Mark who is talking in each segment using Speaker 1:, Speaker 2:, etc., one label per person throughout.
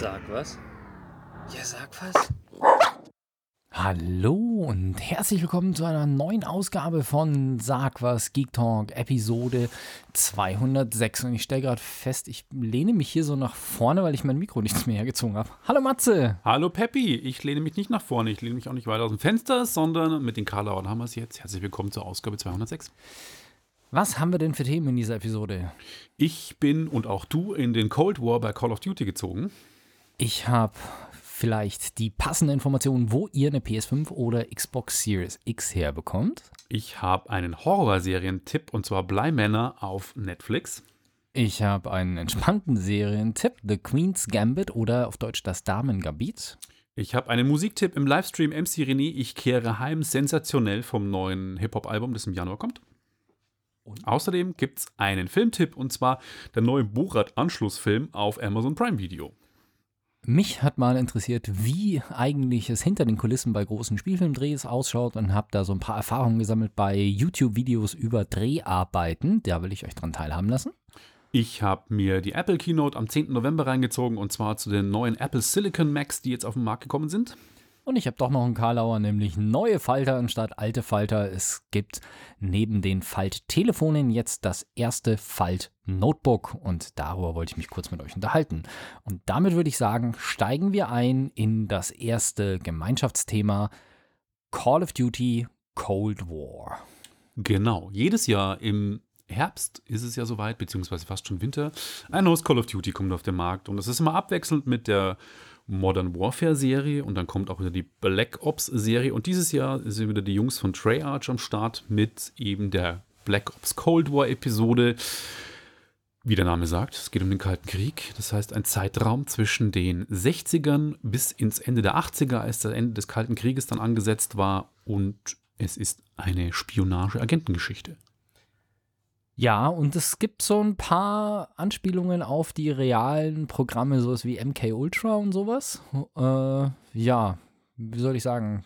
Speaker 1: Sag was? Ja, sag was.
Speaker 2: Hallo und herzlich willkommen zu einer neuen Ausgabe von Sag was Geek Talk Episode 206. Und ich stelle gerade fest, ich lehne mich hier so nach vorne, weil ich mein Mikro nicht mehr hergezogen habe. Hallo Matze.
Speaker 3: Hallo Peppi, ich lehne mich nicht nach vorne, ich lehne mich auch nicht weiter aus dem Fenster, sondern mit den Karlauern haben wir es jetzt. Herzlich willkommen zur Ausgabe 206.
Speaker 2: Was haben wir denn für Themen in dieser Episode?
Speaker 3: Ich bin und auch du in den Cold War bei Call of Duty gezogen.
Speaker 2: Ich habe vielleicht die passende Information, wo ihr eine PS5 oder Xbox Series X herbekommt.
Speaker 3: Ich habe einen Horrorserientipp und zwar Bleimänner auf Netflix.
Speaker 2: Ich habe einen entspannten Serientipp, The Queen's Gambit oder auf Deutsch das Damengambit.
Speaker 3: Ich habe einen Musiktipp im Livestream MC René, ich kehre heim, sensationell vom neuen Hip-Hop-Album, das im Januar kommt. Und? Außerdem gibt es einen Filmtipp und zwar der neue Borat-Anschlussfilm auf Amazon Prime Video.
Speaker 2: Mich hat mal interessiert, wie eigentlich es hinter den Kulissen bei großen Spielfilmdrehs ausschaut und habe da so ein paar Erfahrungen gesammelt bei YouTube-Videos über Dreharbeiten. Da will ich euch dran teilhaben lassen.
Speaker 3: Ich habe mir die Apple Keynote am 10. November reingezogen und zwar zu den neuen Apple Silicon Macs, die jetzt auf den Markt gekommen sind.
Speaker 2: Und ich habe doch noch einen Karlauer, nämlich neue Falter anstatt alte Falter. Es gibt neben den Falt-Telefonen jetzt das erste Falt-Notebook und darüber wollte ich mich kurz mit euch unterhalten. Und damit würde ich sagen, steigen wir ein in das erste Gemeinschaftsthema Call of Duty Cold War.
Speaker 3: Genau, jedes Jahr im Herbst ist es ja soweit, beziehungsweise fast schon Winter. Ein neues Call of Duty kommt auf den Markt und das ist immer abwechselnd mit der Modern Warfare Serie und dann kommt auch wieder die Black Ops Serie und dieses Jahr sind wieder die Jungs von Treyarch am Start mit eben der Black Ops Cold War Episode. Wie der Name sagt, es geht um den Kalten Krieg. Das heißt, ein Zeitraum zwischen den 60ern bis ins Ende der 80er, als das Ende des Kalten Krieges dann angesetzt war. Und es ist eine Spionage-Agentengeschichte.
Speaker 2: Ja, und es gibt so ein paar Anspielungen auf die realen Programme, sowas wie MK Ultra und sowas. Äh, ja, wie soll ich sagen?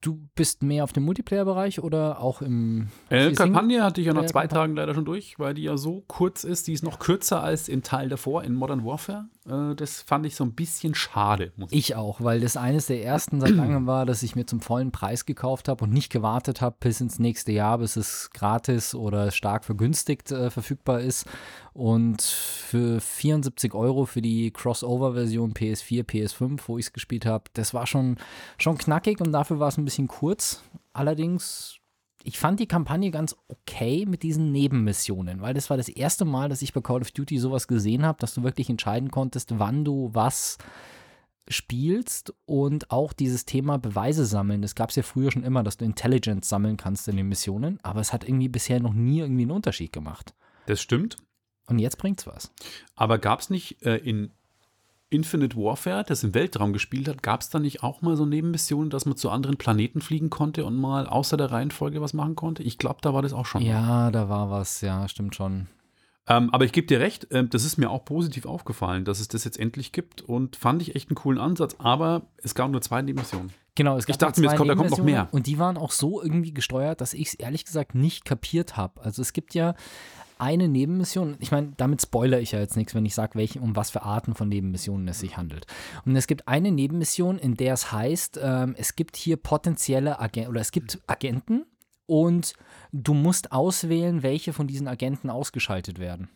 Speaker 2: Du bist mehr auf dem Multiplayer-Bereich oder auch im.
Speaker 3: Äh, Kampagne hatte ich ja nach zwei Tagen leider schon durch, weil die ja so kurz ist. Die ist noch kürzer als in Teil davor in Modern Warfare. Äh, das fand ich so ein bisschen schade.
Speaker 2: ich, ich auch, weil das eines der ersten seit langem war, dass ich mir zum vollen Preis gekauft habe und nicht gewartet habe bis ins nächste Jahr, bis es gratis oder stark vergünstigt äh, verfügbar ist. Und für 74 Euro für die Crossover-Version PS4, PS5, wo ich es gespielt habe, das war schon, schon knackig und dafür war es ein bisschen kurz. Allerdings ich fand die Kampagne ganz okay mit diesen Nebenmissionen, weil das war das erste Mal, dass ich bei Call of Duty sowas gesehen habe, dass du wirklich entscheiden konntest, wann du was spielst und auch dieses Thema Beweise sammeln. Das gab es ja früher schon immer, dass du Intelligence sammeln kannst in den Missionen, aber es hat irgendwie bisher noch nie irgendwie einen Unterschied gemacht.
Speaker 3: Das stimmt.
Speaker 2: Und jetzt bringt's was.
Speaker 3: Aber gab es nicht äh, in Infinite Warfare, das im Weltraum gespielt hat, gab es da nicht auch mal so Nebenmissionen, dass man zu anderen Planeten fliegen konnte und mal außer der Reihenfolge was machen konnte? Ich glaube, da war das auch schon.
Speaker 2: Ja, da war was, ja, stimmt schon.
Speaker 3: Ähm, aber ich gebe dir recht, äh, das ist mir auch positiv aufgefallen, dass es das jetzt endlich gibt und fand ich echt einen coolen Ansatz, aber es gab nur zwei Nebenmissionen.
Speaker 2: Genau, es
Speaker 3: gab ich dachte mir, kommt, da kommt noch mehr.
Speaker 2: Und die waren auch so irgendwie gesteuert, dass ich es ehrlich gesagt nicht kapiert habe. Also es gibt ja eine Nebenmission. Ich meine, damit spoilere ich ja jetzt nichts, wenn ich sage, welche, um was für Arten von Nebenmissionen es sich handelt. Und es gibt eine Nebenmission, in der es heißt, ähm, es gibt hier potenzielle Agenten oder es gibt Agenten und du musst auswählen, welche von diesen Agenten ausgeschaltet werden.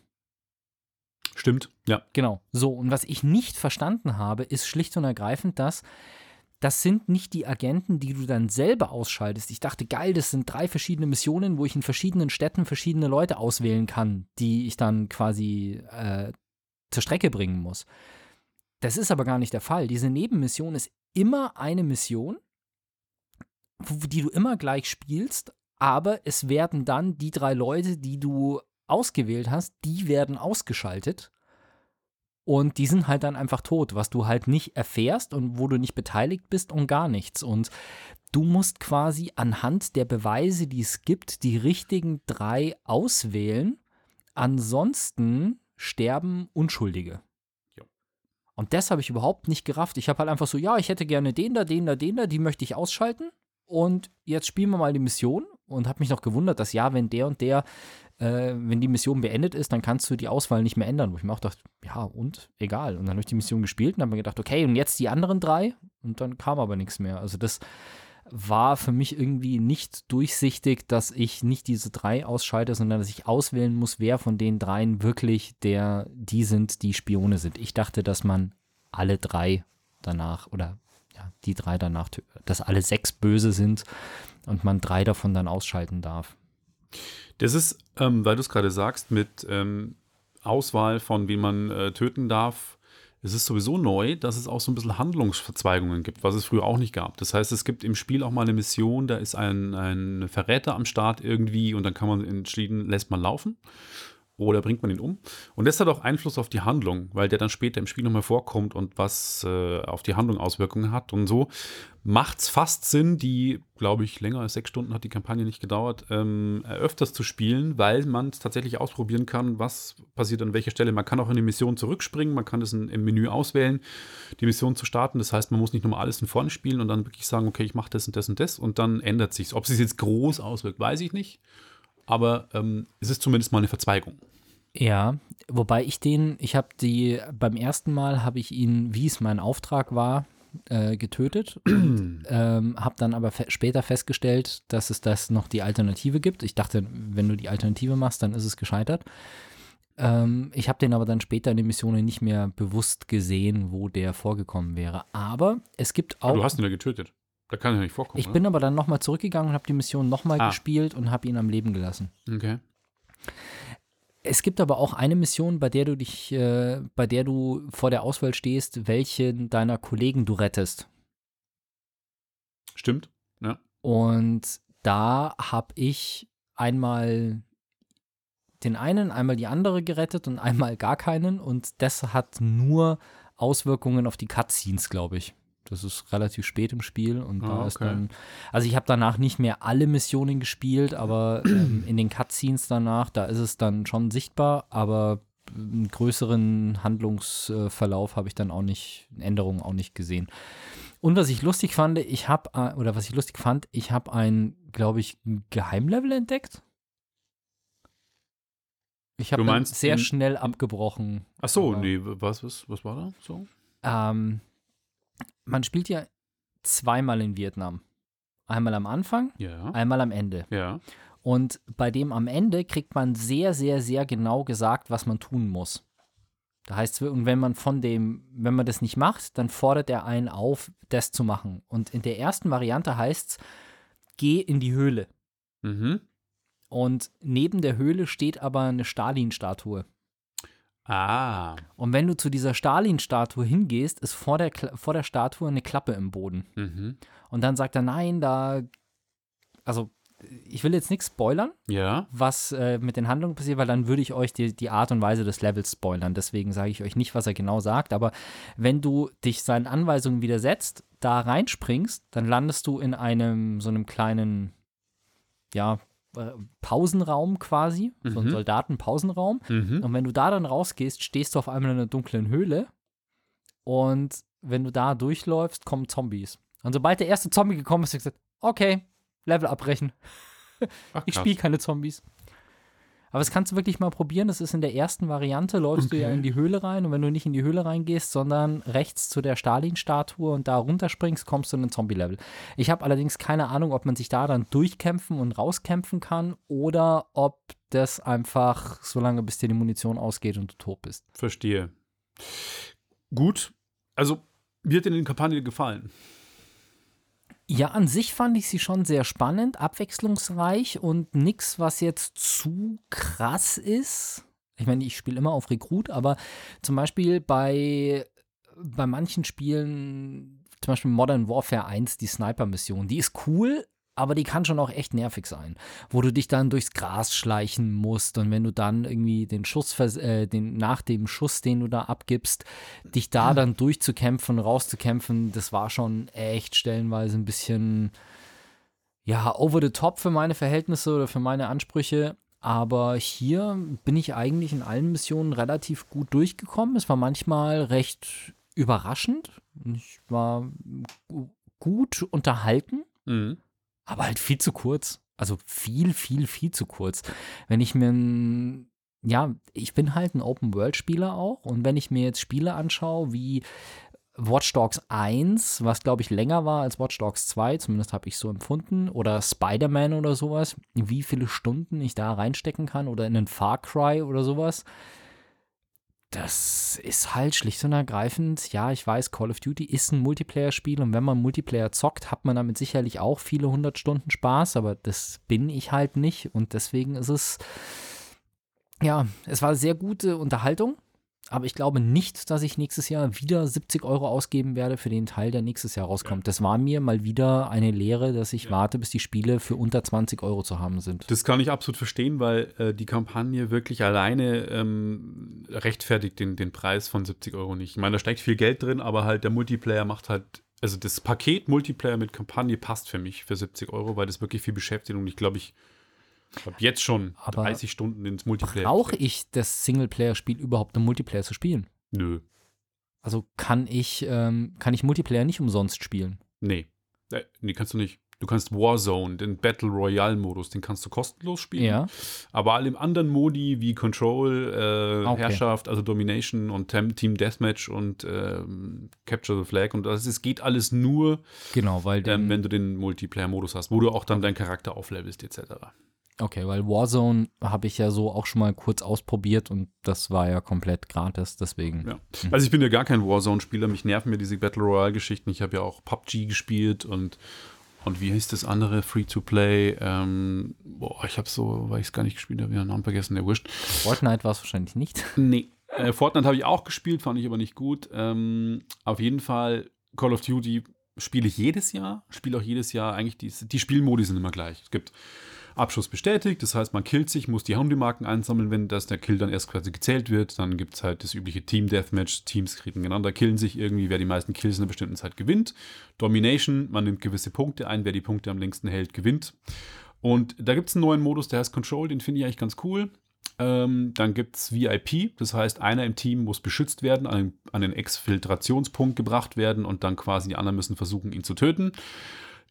Speaker 3: Stimmt, ja.
Speaker 2: Genau. So, und was ich nicht verstanden habe, ist schlicht und ergreifend, dass das sind nicht die Agenten, die du dann selber ausschaltest. Ich dachte, geil, das sind drei verschiedene Missionen, wo ich in verschiedenen Städten verschiedene Leute auswählen kann, die ich dann quasi äh, zur Strecke bringen muss. Das ist aber gar nicht der Fall. Diese Nebenmission ist immer eine Mission, die du immer gleich spielst, aber es werden dann die drei Leute, die du ausgewählt hast, die werden ausgeschaltet und die sind halt dann einfach tot, was du halt nicht erfährst und wo du nicht beteiligt bist und gar nichts. Und du musst quasi anhand der Beweise, die es gibt, die richtigen drei auswählen. Ansonsten sterben Unschuldige. Und das habe ich überhaupt nicht gerafft. Ich habe halt einfach so, ja, ich hätte gerne den da, den da, den da, die möchte ich ausschalten. Und jetzt spielen wir mal die Mission. und habe mich noch gewundert, dass ja, wenn der und der, äh, wenn die Mission beendet ist, dann kannst du die Auswahl nicht mehr ändern. Wo ich mir auch dachte, ja und, egal. Und dann habe ich die Mission gespielt und habe mir gedacht, okay, und jetzt die anderen drei? Und dann kam aber nichts mehr. Also das war für mich irgendwie nicht durchsichtig, dass ich nicht diese drei ausschalte, sondern dass ich auswählen muss, wer von den dreien wirklich der, die sind, die Spione sind. Ich dachte, dass man alle drei danach oder ja, die drei danach, dass alle sechs böse sind und man drei davon dann ausschalten darf.
Speaker 3: Das ist, ähm, weil du es gerade sagst, mit ähm, Auswahl von wie man äh, töten darf, es ist sowieso neu, dass es auch so ein bisschen Handlungsverzweigungen gibt, was es früher auch nicht gab. Das heißt, es gibt im Spiel auch mal eine Mission, da ist ein, ein Verräter am Start irgendwie und dann kann man entschieden, lässt man laufen oder bringt man ihn um. Und das hat auch Einfluss auf die Handlung, weil der dann später im Spiel nochmal vorkommt und was äh, auf die Handlung Auswirkungen hat. Und so macht es fast Sinn, die, glaube ich, länger als sechs Stunden hat die Kampagne nicht gedauert, ähm, öfters zu spielen, weil man es tatsächlich ausprobieren kann, was passiert an welcher Stelle. Man kann auch in die Mission zurückspringen, man kann es im Menü auswählen, die Mission zu starten. Das heißt, man muss nicht nochmal alles in vorne spielen und dann wirklich sagen, okay, ich mache das und das und das und dann ändert sich Ob es jetzt groß auswirkt, weiß ich nicht aber ähm, es ist zumindest mal eine Verzweigung.
Speaker 2: Ja, wobei ich den, ich habe die, beim ersten Mal habe ich ihn, wie es mein Auftrag war, äh, getötet. ähm, habe dann aber fe später festgestellt, dass es das noch die Alternative gibt. Ich dachte, wenn du die Alternative machst, dann ist es gescheitert. Ähm, ich habe den aber dann später in den Missionen nicht mehr bewusst gesehen, wo der vorgekommen wäre. Aber es gibt auch. Aber
Speaker 3: du hast ihn ja getötet. Da kann er nicht vorkommen.
Speaker 2: Ich oder? bin aber dann nochmal zurückgegangen und habe die Mission nochmal ah. gespielt und habe ihn am Leben gelassen.
Speaker 3: Okay.
Speaker 2: Es gibt aber auch eine Mission, bei der du dich, äh, bei der du vor der Auswahl stehst, welchen deiner Kollegen du rettest.
Speaker 3: Stimmt, ja.
Speaker 2: Und da habe ich einmal den einen, einmal die andere gerettet und einmal gar keinen. Und das hat nur Auswirkungen auf die Cutscenes, glaube ich. Das ist relativ spät im Spiel und da okay. ist dann. Also ich habe danach nicht mehr alle Missionen gespielt, aber ähm, in den Cutscenes danach, da ist es dann schon sichtbar, aber einen größeren Handlungsverlauf habe ich dann auch nicht, Änderungen auch nicht gesehen. Und was ich lustig fand, ich habe, äh, oder was ich lustig fand, ich habe ein, glaube ich, Geheimlevel entdeckt. Ich habe sehr schnell abgebrochen.
Speaker 3: Ach so, nee, was, was, was war da so?
Speaker 2: Ähm, man spielt ja zweimal in Vietnam. Einmal am Anfang,
Speaker 3: ja.
Speaker 2: einmal am Ende.
Speaker 3: Ja.
Speaker 2: Und bei dem am Ende kriegt man sehr, sehr, sehr genau gesagt, was man tun muss. Da heißt es, und wenn man von dem, wenn man das nicht macht, dann fordert er einen auf, das zu machen. Und in der ersten Variante heißt es, geh in die Höhle.
Speaker 3: Mhm.
Speaker 2: Und neben der Höhle steht aber eine Stalin-Statue.
Speaker 3: Ah.
Speaker 2: Und wenn du zu dieser Stalin-Statue hingehst, ist vor der, vor der Statue eine Klappe im Boden.
Speaker 3: Mhm.
Speaker 2: Und dann sagt er, nein, da, also ich will jetzt nichts spoilern,
Speaker 3: ja.
Speaker 2: was äh, mit den Handlungen passiert, weil dann würde ich euch die, die Art und Weise des Levels spoilern. Deswegen sage ich euch nicht, was er genau sagt. Aber wenn du dich seinen Anweisungen widersetzt, da reinspringst, dann landest du in einem so einem kleinen, ja, Pausenraum quasi, mhm. so ein Soldatenpausenraum.
Speaker 3: Mhm.
Speaker 2: Und wenn du da dann rausgehst, stehst du auf einmal in einer dunklen Höhle. Und wenn du da durchläufst, kommen Zombies. Und sobald der erste Zombie gekommen ist, du gesagt, okay, Level abbrechen. Ach, ich spiele keine Zombies. Aber das kannst du wirklich mal probieren. Das ist in der ersten Variante, läufst okay. du ja in die Höhle rein und wenn du nicht in die Höhle reingehst, sondern rechts zu der Stalin-Statue und da runterspringst, kommst du in ein Zombie-Level. Ich habe allerdings keine Ahnung, ob man sich da dann durchkämpfen und rauskämpfen kann oder ob das einfach so lange, bis dir die Munition ausgeht und du tot bist.
Speaker 3: Verstehe. Gut. Also, hat dir die Kampagne gefallen?
Speaker 2: Ja, an sich fand ich sie schon sehr spannend, abwechslungsreich und nichts, was jetzt zu krass ist. Ich meine, ich spiele immer auf Rekrut, aber zum Beispiel bei, bei manchen Spielen, zum Beispiel Modern Warfare 1, die Sniper-Mission, die ist cool, aber die kann schon auch echt nervig sein, wo du dich dann durchs Gras schleichen musst und wenn du dann irgendwie den Schuss, äh, den, nach dem Schuss, den du da abgibst, dich da dann durchzukämpfen, rauszukämpfen, das war schon echt stellenweise ein bisschen, ja, over the top für meine Verhältnisse oder für meine Ansprüche. Aber hier bin ich eigentlich in allen Missionen relativ gut durchgekommen. Es war manchmal recht überraschend. Ich war gut unterhalten.
Speaker 3: Mhm
Speaker 2: aber halt viel zu kurz. Also viel, viel, viel zu kurz. Wenn ich mir ein, ja, ich bin halt ein Open-World-Spieler auch und wenn ich mir jetzt Spiele anschaue wie Watch Dogs 1, was glaube ich länger war als Watch Dogs 2, zumindest habe ich so empfunden, oder Spider-Man oder sowas, wie viele Stunden ich da reinstecken kann oder in einen Far Cry oder sowas. Das ist halt schlicht und ergreifend, ja, ich weiß, Call of Duty ist ein Multiplayer-Spiel und wenn man Multiplayer zockt, hat man damit sicherlich auch viele hundert Stunden Spaß, aber das bin ich halt nicht und deswegen ist es, ja, es war sehr gute Unterhaltung aber ich glaube nicht, dass ich nächstes Jahr wieder 70 Euro ausgeben werde für den Teil, der nächstes Jahr rauskommt. Ja. Das war mir mal wieder eine Lehre, dass ich ja. warte, bis die Spiele für unter 20 Euro zu haben sind.
Speaker 3: Das kann ich absolut verstehen, weil äh, die Kampagne wirklich alleine ähm, rechtfertigt den, den Preis von 70 Euro nicht. Ich meine, da steckt viel Geld drin, aber halt der Multiplayer macht halt also das Paket Multiplayer mit Kampagne passt für mich für 70 Euro, weil das wirklich viel beschäftigt und ich glaube, ich ich habe jetzt schon Aber 30 Stunden ins Multiplayer.
Speaker 2: Brauche ich das Singleplayer-Spiel überhaupt im Multiplayer zu spielen?
Speaker 3: Nö.
Speaker 2: Also kann ich, ähm, kann ich Multiplayer nicht umsonst spielen?
Speaker 3: Nee. Äh, nee, kannst du nicht. Du kannst Warzone, den Battle Royale-Modus, den kannst du kostenlos spielen. Ja. Aber alle anderen Modi wie Control, äh, okay. Herrschaft, also Domination und Team Deathmatch und ähm, Capture the Flag und das es geht alles nur,
Speaker 2: genau, weil
Speaker 3: ähm, wenn du den Multiplayer-Modus hast, wo du auch dann deinen Charakter auflevelst etc.
Speaker 2: Okay, weil Warzone habe ich ja so auch schon mal kurz ausprobiert und das war ja komplett gratis, deswegen.
Speaker 3: Ja. Also ich bin ja gar kein Warzone-Spieler, mich nerven mir diese Battle Royale-Geschichten. Ich habe ja auch PUBG gespielt und, und wie hieß das andere, Free-to-Play? Ähm, boah, ich habe so, weil ich es gar nicht gespielt habe, den Namen vergessen, der wurscht.
Speaker 2: Fortnite war es wahrscheinlich nicht.
Speaker 3: Nee. Äh, Fortnite habe ich auch gespielt, fand ich aber nicht gut. Ähm, auf jeden Fall Call of Duty spiele ich jedes Jahr, spiele auch jedes Jahr eigentlich die, die Spielmodi sind immer gleich. Es gibt Abschuss bestätigt. Das heißt, man killt sich, muss die Handymarken einsammeln, wenn das der Kill dann erst quasi gezählt wird. Dann gibt es halt das übliche Team-Deathmatch. Teams kriegen einander, killen sich irgendwie. Wer die meisten Kills in einer bestimmten Zeit gewinnt. Domination, man nimmt gewisse Punkte ein. Wer die Punkte am längsten hält, gewinnt. Und da gibt es einen neuen Modus, der heißt Control. Den finde ich eigentlich ganz cool. Ähm, dann gibt es VIP, das heißt, einer im Team muss beschützt werden, an, an den Exfiltrationspunkt gebracht werden und dann quasi die anderen müssen versuchen, ihn zu töten.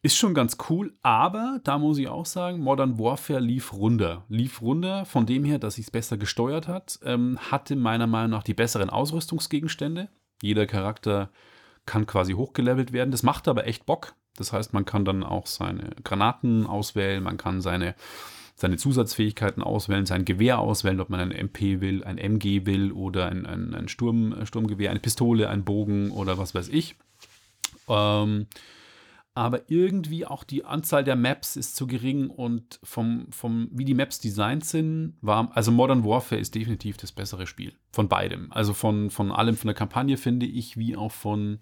Speaker 3: Ist schon ganz cool, aber da muss ich auch sagen, Modern Warfare lief runter. Lief runter von dem her, dass ich es besser gesteuert hat, ähm, hatte meiner Meinung nach die besseren Ausrüstungsgegenstände. Jeder Charakter kann quasi hochgelevelt werden. Das macht aber echt Bock. Das heißt, man kann dann auch seine Granaten auswählen, man kann seine, seine Zusatzfähigkeiten auswählen, sein Gewehr auswählen, ob man ein MP will, ein MG will oder ein, ein, ein Sturm, Sturmgewehr, eine Pistole, ein Bogen oder was weiß ich. Ähm, aber irgendwie auch die Anzahl der Maps ist zu gering und vom, vom wie die Maps designt sind, war, also Modern Warfare ist definitiv das bessere Spiel. Von beidem. Also von, von allem, von der Kampagne finde ich, wie auch von,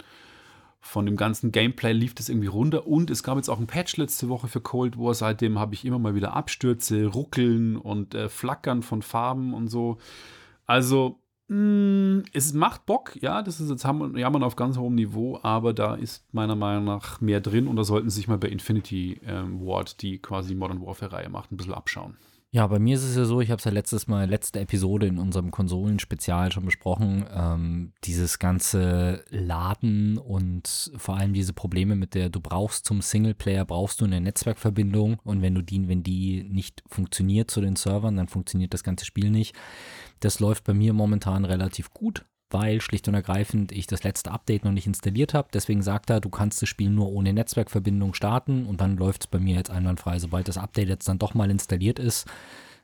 Speaker 3: von dem ganzen Gameplay lief das irgendwie runter. Und es gab jetzt auch ein Patch letzte Woche für Cold War. Seitdem habe ich immer mal wieder Abstürze, Ruckeln und äh, Flackern von Farben und so. Also es macht Bock, ja, das ist jetzt jammern auf ganz hohem Niveau, aber da ist meiner Meinung nach mehr drin und da sollten Sie sich mal bei Infinity ähm, Ward, die quasi Modern Warfare-Reihe macht, ein bisschen abschauen.
Speaker 2: Ja, bei mir ist es ja so, ich habe es ja letztes Mal, letzte Episode in unserem Konsolenspezial schon besprochen, ähm, dieses ganze Laden und vor allem diese Probleme mit der, du brauchst zum Singleplayer, brauchst du eine Netzwerkverbindung und wenn du die, wenn die nicht funktioniert zu den Servern, dann funktioniert das ganze Spiel nicht. Das läuft bei mir momentan relativ gut, weil schlicht und ergreifend ich das letzte Update noch nicht installiert habe. Deswegen sagt er, du kannst das Spiel nur ohne Netzwerkverbindung starten und dann läuft es bei mir jetzt einwandfrei. Sobald das Update jetzt dann doch mal installiert ist,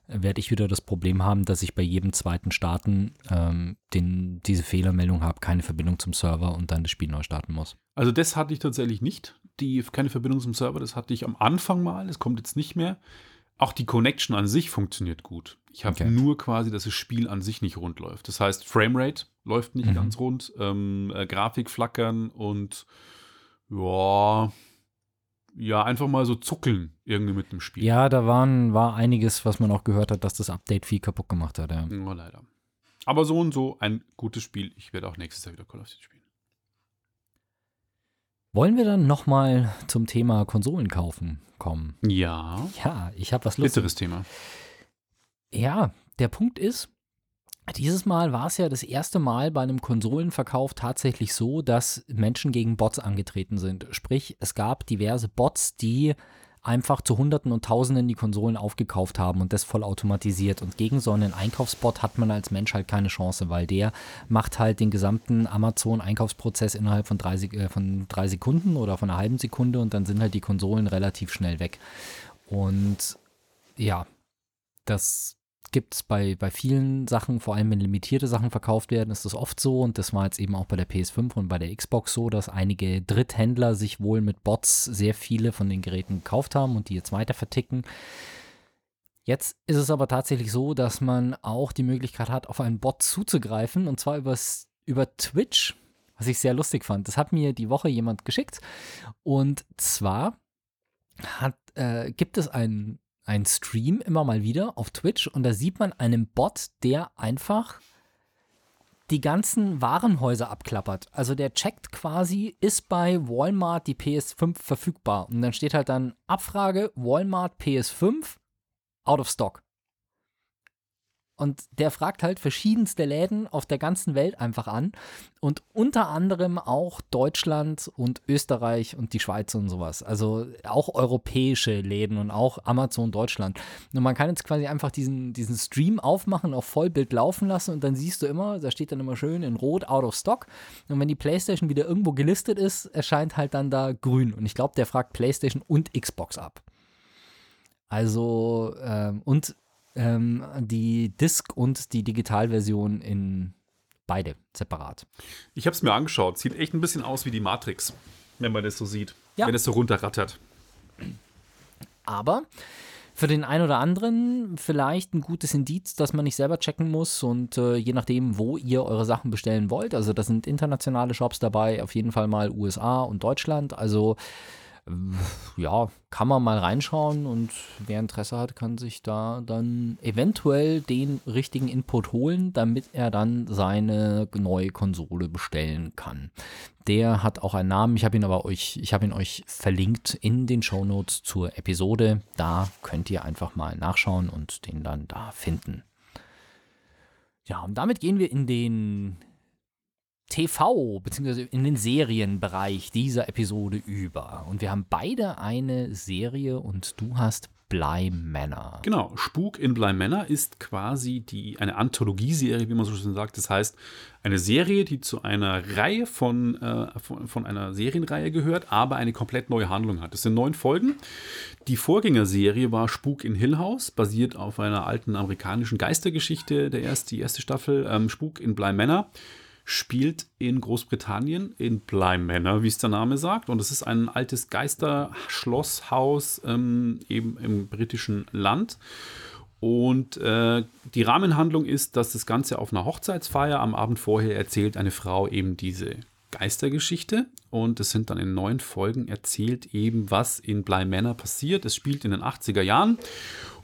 Speaker 2: werde ich wieder das Problem haben, dass ich bei jedem zweiten Starten ähm, den, diese Fehlermeldung habe, keine Verbindung zum Server und dann das Spiel neu starten muss.
Speaker 3: Also das hatte ich tatsächlich nicht, die keine Verbindung zum Server, das hatte ich am Anfang mal, das kommt jetzt nicht mehr. Auch die Connection an sich funktioniert gut. Ich habe okay. nur quasi, dass das Spiel an sich nicht rund läuft. Das heißt, Framerate läuft nicht mhm. ganz rund, ähm, äh, Grafik flackern und ja, ja, einfach mal so zuckeln irgendwie mit dem Spiel.
Speaker 2: Ja, da waren, war einiges, was man auch gehört hat, dass das Update viel kaputt gemacht hat. Ja.
Speaker 3: ja leider. Aber so und so ein gutes Spiel. Ich werde auch nächstes Jahr wieder Call of Duty spielen.
Speaker 2: Wollen wir dann nochmal zum Thema Konsolen kaufen kommen?
Speaker 3: Ja.
Speaker 2: Ja, ich habe was Lustiges.
Speaker 3: Bitteres Thema.
Speaker 2: Ja, der Punkt ist, dieses Mal war es ja das erste Mal bei einem Konsolenverkauf tatsächlich so, dass Menschen gegen Bots angetreten sind. Sprich, es gab diverse Bots, die einfach zu Hunderten und Tausenden die Konsolen aufgekauft haben und das voll automatisiert. Und gegen so einen Einkaufsbot hat man als Mensch halt keine Chance, weil der macht halt den gesamten Amazon-Einkaufsprozess innerhalb von drei, äh, von drei Sekunden oder von einer halben Sekunde und dann sind halt die Konsolen relativ schnell weg. Und ja, das gibt es bei, bei vielen Sachen, vor allem wenn limitierte Sachen verkauft werden, ist das oft so. Und das war jetzt eben auch bei der PS5 und bei der Xbox so, dass einige Dritthändler sich wohl mit Bots sehr viele von den Geräten gekauft haben und die jetzt weiter verticken. Jetzt ist es aber tatsächlich so, dass man auch die Möglichkeit hat, auf einen Bot zuzugreifen und zwar übers, über Twitch, was ich sehr lustig fand. Das hat mir die Woche jemand geschickt und zwar hat, äh, gibt es einen ein Stream immer mal wieder auf Twitch und da sieht man einen Bot, der einfach die ganzen Warenhäuser abklappert. Also der checkt quasi, ist bei Walmart die PS5 verfügbar? Und dann steht halt dann Abfrage Walmart PS5 out of stock. Und der fragt halt verschiedenste Läden auf der ganzen Welt einfach an. Und unter anderem auch Deutschland und Österreich und die Schweiz und sowas. Also auch europäische Läden und auch Amazon Deutschland. Und man kann jetzt quasi einfach diesen, diesen Stream aufmachen, auf Vollbild laufen lassen und dann siehst du immer, da steht dann immer schön in Rot out of stock. Und wenn die PlayStation wieder irgendwo gelistet ist, erscheint halt dann da grün. Und ich glaube, der fragt PlayStation und Xbox ab. Also, ähm, und ähm, die Disk und die Digitalversion in beide separat.
Speaker 3: Ich habe es mir angeschaut. Sieht echt ein bisschen aus wie die Matrix, wenn man das so sieht. Ja. Wenn es so runterrattert.
Speaker 2: Aber für den einen oder anderen vielleicht ein gutes Indiz, dass man nicht selber checken muss und äh, je nachdem, wo ihr eure Sachen bestellen wollt. Also da sind internationale Shops dabei, auf jeden Fall mal USA und Deutschland. Also ja, kann man mal reinschauen und wer Interesse hat, kann sich da dann eventuell den richtigen Input holen, damit er dann seine neue Konsole bestellen kann. Der hat auch einen Namen, ich habe ihn aber euch, ich habe ihn euch verlinkt in den Show Notes zur Episode. Da könnt ihr einfach mal nachschauen und den dann da finden. Ja, und damit gehen wir in den TV bzw. in den Serienbereich dieser Episode über. Und wir haben beide eine Serie und du hast Bly Manor.
Speaker 3: Genau, Spuk in Bly Manor ist quasi die, eine Anthologieserie, wie man so schön sagt. Das heißt, eine Serie, die zu einer Reihe von, äh, von, von, einer Serienreihe gehört, aber eine komplett neue Handlung hat. Es sind neun Folgen. Die Vorgängerserie war Spuk in Hill House, basiert auf einer alten amerikanischen Geistergeschichte, der erste, die erste Staffel. Ähm, Spuk in Bly Manor spielt in Großbritannien, in Bly Manor, wie es der Name sagt. Und es ist ein altes Geisterschlosshaus ähm, eben im britischen Land. Und äh, die Rahmenhandlung ist, dass das Ganze auf einer Hochzeitsfeier am Abend vorher erzählt eine Frau eben diese Geistergeschichte. Und es sind dann in neun Folgen erzählt eben, was in Bly Manor passiert. Es spielt in den 80er Jahren.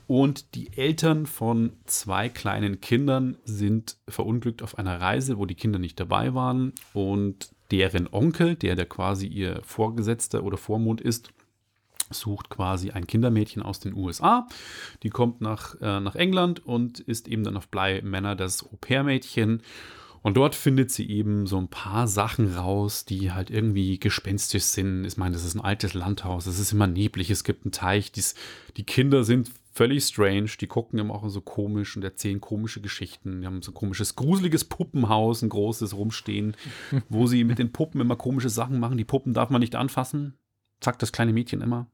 Speaker 3: Und die Eltern von zwei kleinen Kindern sind verunglückt auf einer Reise, wo die Kinder nicht dabei waren. Und deren Onkel, der der quasi ihr Vorgesetzter oder Vormund ist, sucht quasi ein Kindermädchen aus den USA. Die kommt nach, äh, nach England und ist eben dann auf Bly Männer das Au-pair-Mädchen. Und dort findet sie eben so ein paar Sachen raus, die halt irgendwie gespenstisch sind. Ich meine, das ist ein altes Landhaus, es ist immer neblig, es gibt einen Teich, dies, die Kinder sind völlig strange. Die gucken immer auch so komisch und erzählen komische Geschichten. Die haben so ein komisches, gruseliges Puppenhaus, ein großes rumstehen, wo sie mit den Puppen immer komische Sachen machen. Die Puppen darf man nicht anfassen, sagt das kleine Mädchen immer.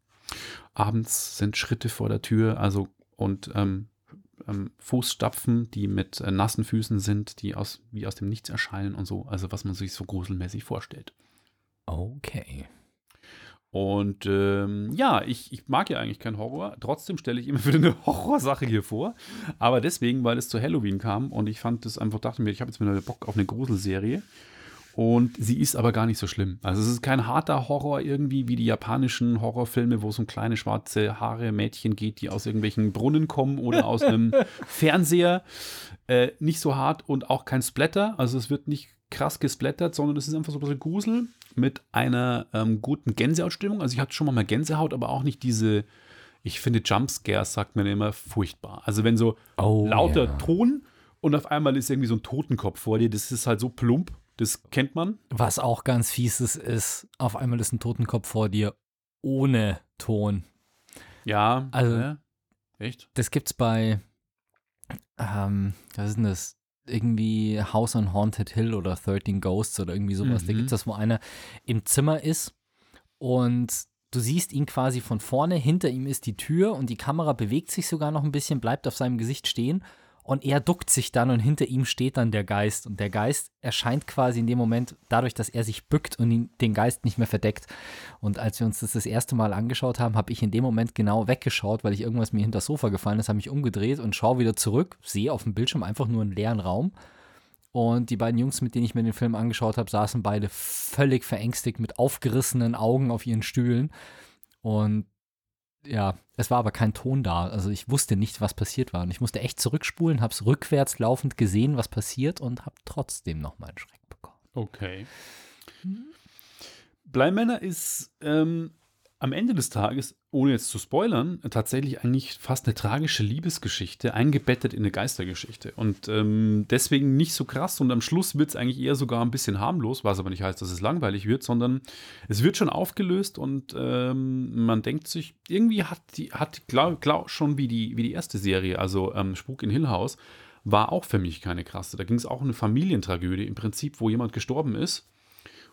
Speaker 3: Abends sind Schritte vor der Tür, also und ähm, ähm, Fußstapfen, die mit äh, nassen Füßen sind, die aus, wie aus dem Nichts erscheinen und so. Also was man sich so gruselmäßig vorstellt.
Speaker 2: Okay.
Speaker 3: Und ähm, ja, ich, ich mag ja eigentlich keinen Horror. Trotzdem stelle ich immer wieder eine Horrorsache hier vor. Aber deswegen, weil es zu Halloween kam und ich fand das einfach, dachte mir, ich habe jetzt wieder Bock auf eine Gruselserie. Und sie ist aber gar nicht so schlimm. Also es ist kein harter Horror irgendwie wie die japanischen Horrorfilme, wo es um kleine schwarze Haare Mädchen geht, die aus irgendwelchen Brunnen kommen oder aus einem Fernseher. Äh, nicht so hart und auch kein Splatter. Also es wird nicht krass gesplattert, sondern es ist einfach so ein bisschen Grusel mit einer ähm, guten Gänsehautstimmung. Also ich hatte schon mal mal Gänsehaut, aber auch nicht diese, ich finde Jumpscares, sagt man immer, furchtbar. Also wenn so oh, lauter yeah. Ton und auf einmal ist irgendwie so ein Totenkopf vor dir, das ist halt so plump, das kennt man.
Speaker 2: Was auch ganz fies ist, ist, auf einmal ist ein Totenkopf vor dir ohne Ton.
Speaker 3: Ja,
Speaker 2: Also-
Speaker 3: äh, echt?
Speaker 2: Das gibt's bei, ähm, was ist denn das? Irgendwie House on Haunted Hill oder 13 Ghosts oder irgendwie sowas. Da
Speaker 3: Mhm.
Speaker 2: gibt's das, wo einer im Zimmer ist und du siehst ihn quasi von vorne, hinter ihm ist die Tür und die Kamera bewegt sich sogar noch ein bisschen, bleibt auf seinem Gesicht stehen und er duckt sich dann und hinter ihm steht dann der Geist und der Geist erscheint quasi in dem Moment dadurch, dass er sich bückt und ihn, den Geist nicht mehr verdeckt. Und als wir uns das das erste Mal angeschaut haben, habe ich in dem Moment genau weggeschaut, weil ich irgendwas mir hinter das Sofa gefallen ist, habe mich umgedreht und schaue wieder zurück, sehe auf dem Bildschirm einfach nur einen leeren Raum. Und die beiden Jungs, mit denen ich mir den Film angeschaut habe, saßen beide völlig verängstigt mit aufgerissenen Augen auf ihren Stühlen. Und ja, es war aber kein Ton da. Also ich wusste nicht, was passiert war. Und ich musste echt zurückspulen, habe es rückwärts laufend gesehen, was passiert und habe trotzdem nochmal einen Schreck bekommen.
Speaker 3: Okay. Bleimänner ist ähm, am Ende des Tages, ohne jetzt zu spoilern, tatsächlich eigentlich fast eine tragische Liebesgeschichte, eingebettet in eine Geistergeschichte. Und ähm, deswegen nicht so krass. Und am Schluss wird es eigentlich eher sogar ein bisschen harmlos, was aber nicht heißt, dass es langweilig wird, sondern es wird schon aufgelöst und ähm, man denkt sich, irgendwie hat die, hat, glaub, glaub, schon wie die, wie die erste Serie, also ähm, Spuk in Hill House, war auch für mich keine krasse. Da ging es auch um eine Familientragödie im Prinzip, wo jemand gestorben ist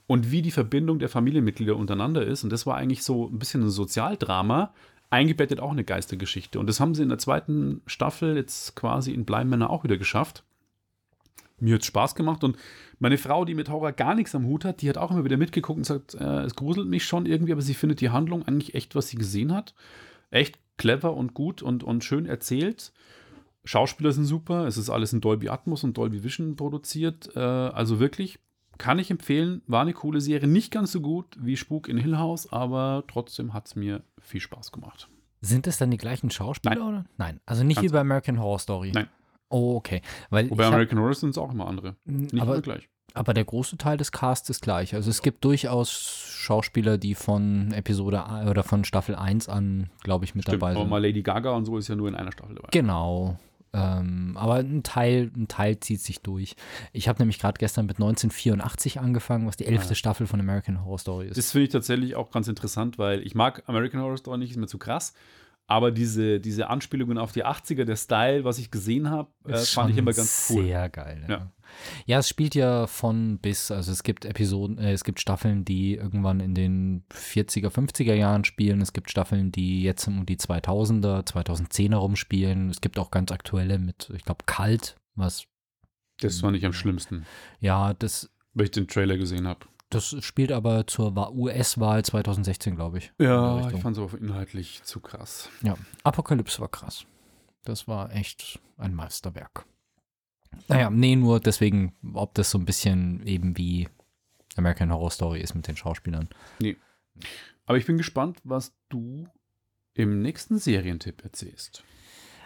Speaker 3: und wie die Verbindung der Familienmitglieder untereinander ist. Und das war eigentlich so ein bisschen ein Sozialdrama, eingebettet auch eine Geistergeschichte. Und das haben sie in der zweiten Staffel jetzt quasi in Bleimänner auch wieder geschafft. Mir hat es Spaß gemacht und meine Frau, die mit Horror gar nichts am Hut hat, die hat auch immer wieder mitgeguckt und sagt, äh, es gruselt mich schon irgendwie, aber sie findet die Handlung eigentlich echt, was sie gesehen hat. Echt clever und gut und, und schön erzählt. Schauspieler sind super, es ist alles in Dolby Atmos und Dolby Vision produziert. Äh, also wirklich kann ich empfehlen, war eine coole Serie. Nicht ganz so gut wie Spuk in Hill House, aber trotzdem hat es mir viel Spaß gemacht.
Speaker 2: Sind es dann die gleichen Schauspieler
Speaker 3: Nein.
Speaker 2: oder? Nein. Also nicht
Speaker 3: Ganz
Speaker 2: wie bei American Horror Story.
Speaker 3: Nein.
Speaker 2: Oh, okay. Weil
Speaker 3: Wobei
Speaker 2: hab-
Speaker 3: American Horror sind es auch immer andere. Nicht
Speaker 2: aber,
Speaker 3: immer gleich.
Speaker 2: aber der große Teil des Casts ist gleich. Also es gibt durchaus Schauspieler, die von Episode oder von Staffel 1 an, glaube ich, mit
Speaker 3: Stimmt,
Speaker 2: dabei
Speaker 3: aber
Speaker 2: sind.
Speaker 3: mal Lady Gaga und so ist ja nur in einer Staffel dabei.
Speaker 2: Genau. Ähm, aber ein Teil, ein Teil zieht sich durch. Ich habe nämlich gerade gestern mit 1984 angefangen, was die elfte
Speaker 3: Ah.
Speaker 2: Staffel von American Horror Story ist.
Speaker 3: Das finde ich tatsächlich auch ganz interessant, weil ich mag American Horror Story nicht, ist mir zu krass. Aber diese, diese Anspielungen auf die 80er, der Style, was ich gesehen habe, äh, fand ich immer ganz cool.
Speaker 2: Sehr geil. Ja.
Speaker 3: Ja.
Speaker 2: Ja, es spielt ja von bis. Also es gibt Episoden, äh, es gibt Staffeln, die irgendwann in den 40er, 50er Jahren spielen. Es gibt Staffeln, die jetzt um die 2000er, 2010er rumspielen. Es gibt auch ganz aktuelle mit, ich glaube, Kalt, was,
Speaker 3: Das fand ich am schlimmsten,
Speaker 2: ja, das,
Speaker 3: weil ich den Trailer gesehen habe.
Speaker 2: das spielt aber zur Wa- US-Wahl 2016, glaube ich.
Speaker 3: Ja, ich fand es auch inhaltlich zu krass.
Speaker 2: Ja, Apokalypse war krass. Das war echt ein Meisterwerk. Naja, nee, nur deswegen, ob das so ein bisschen eben wie American Horror Story ist mit den Schauspielern.
Speaker 3: Aber ich bin gespannt, was du im nächsten Serientipp erzählst.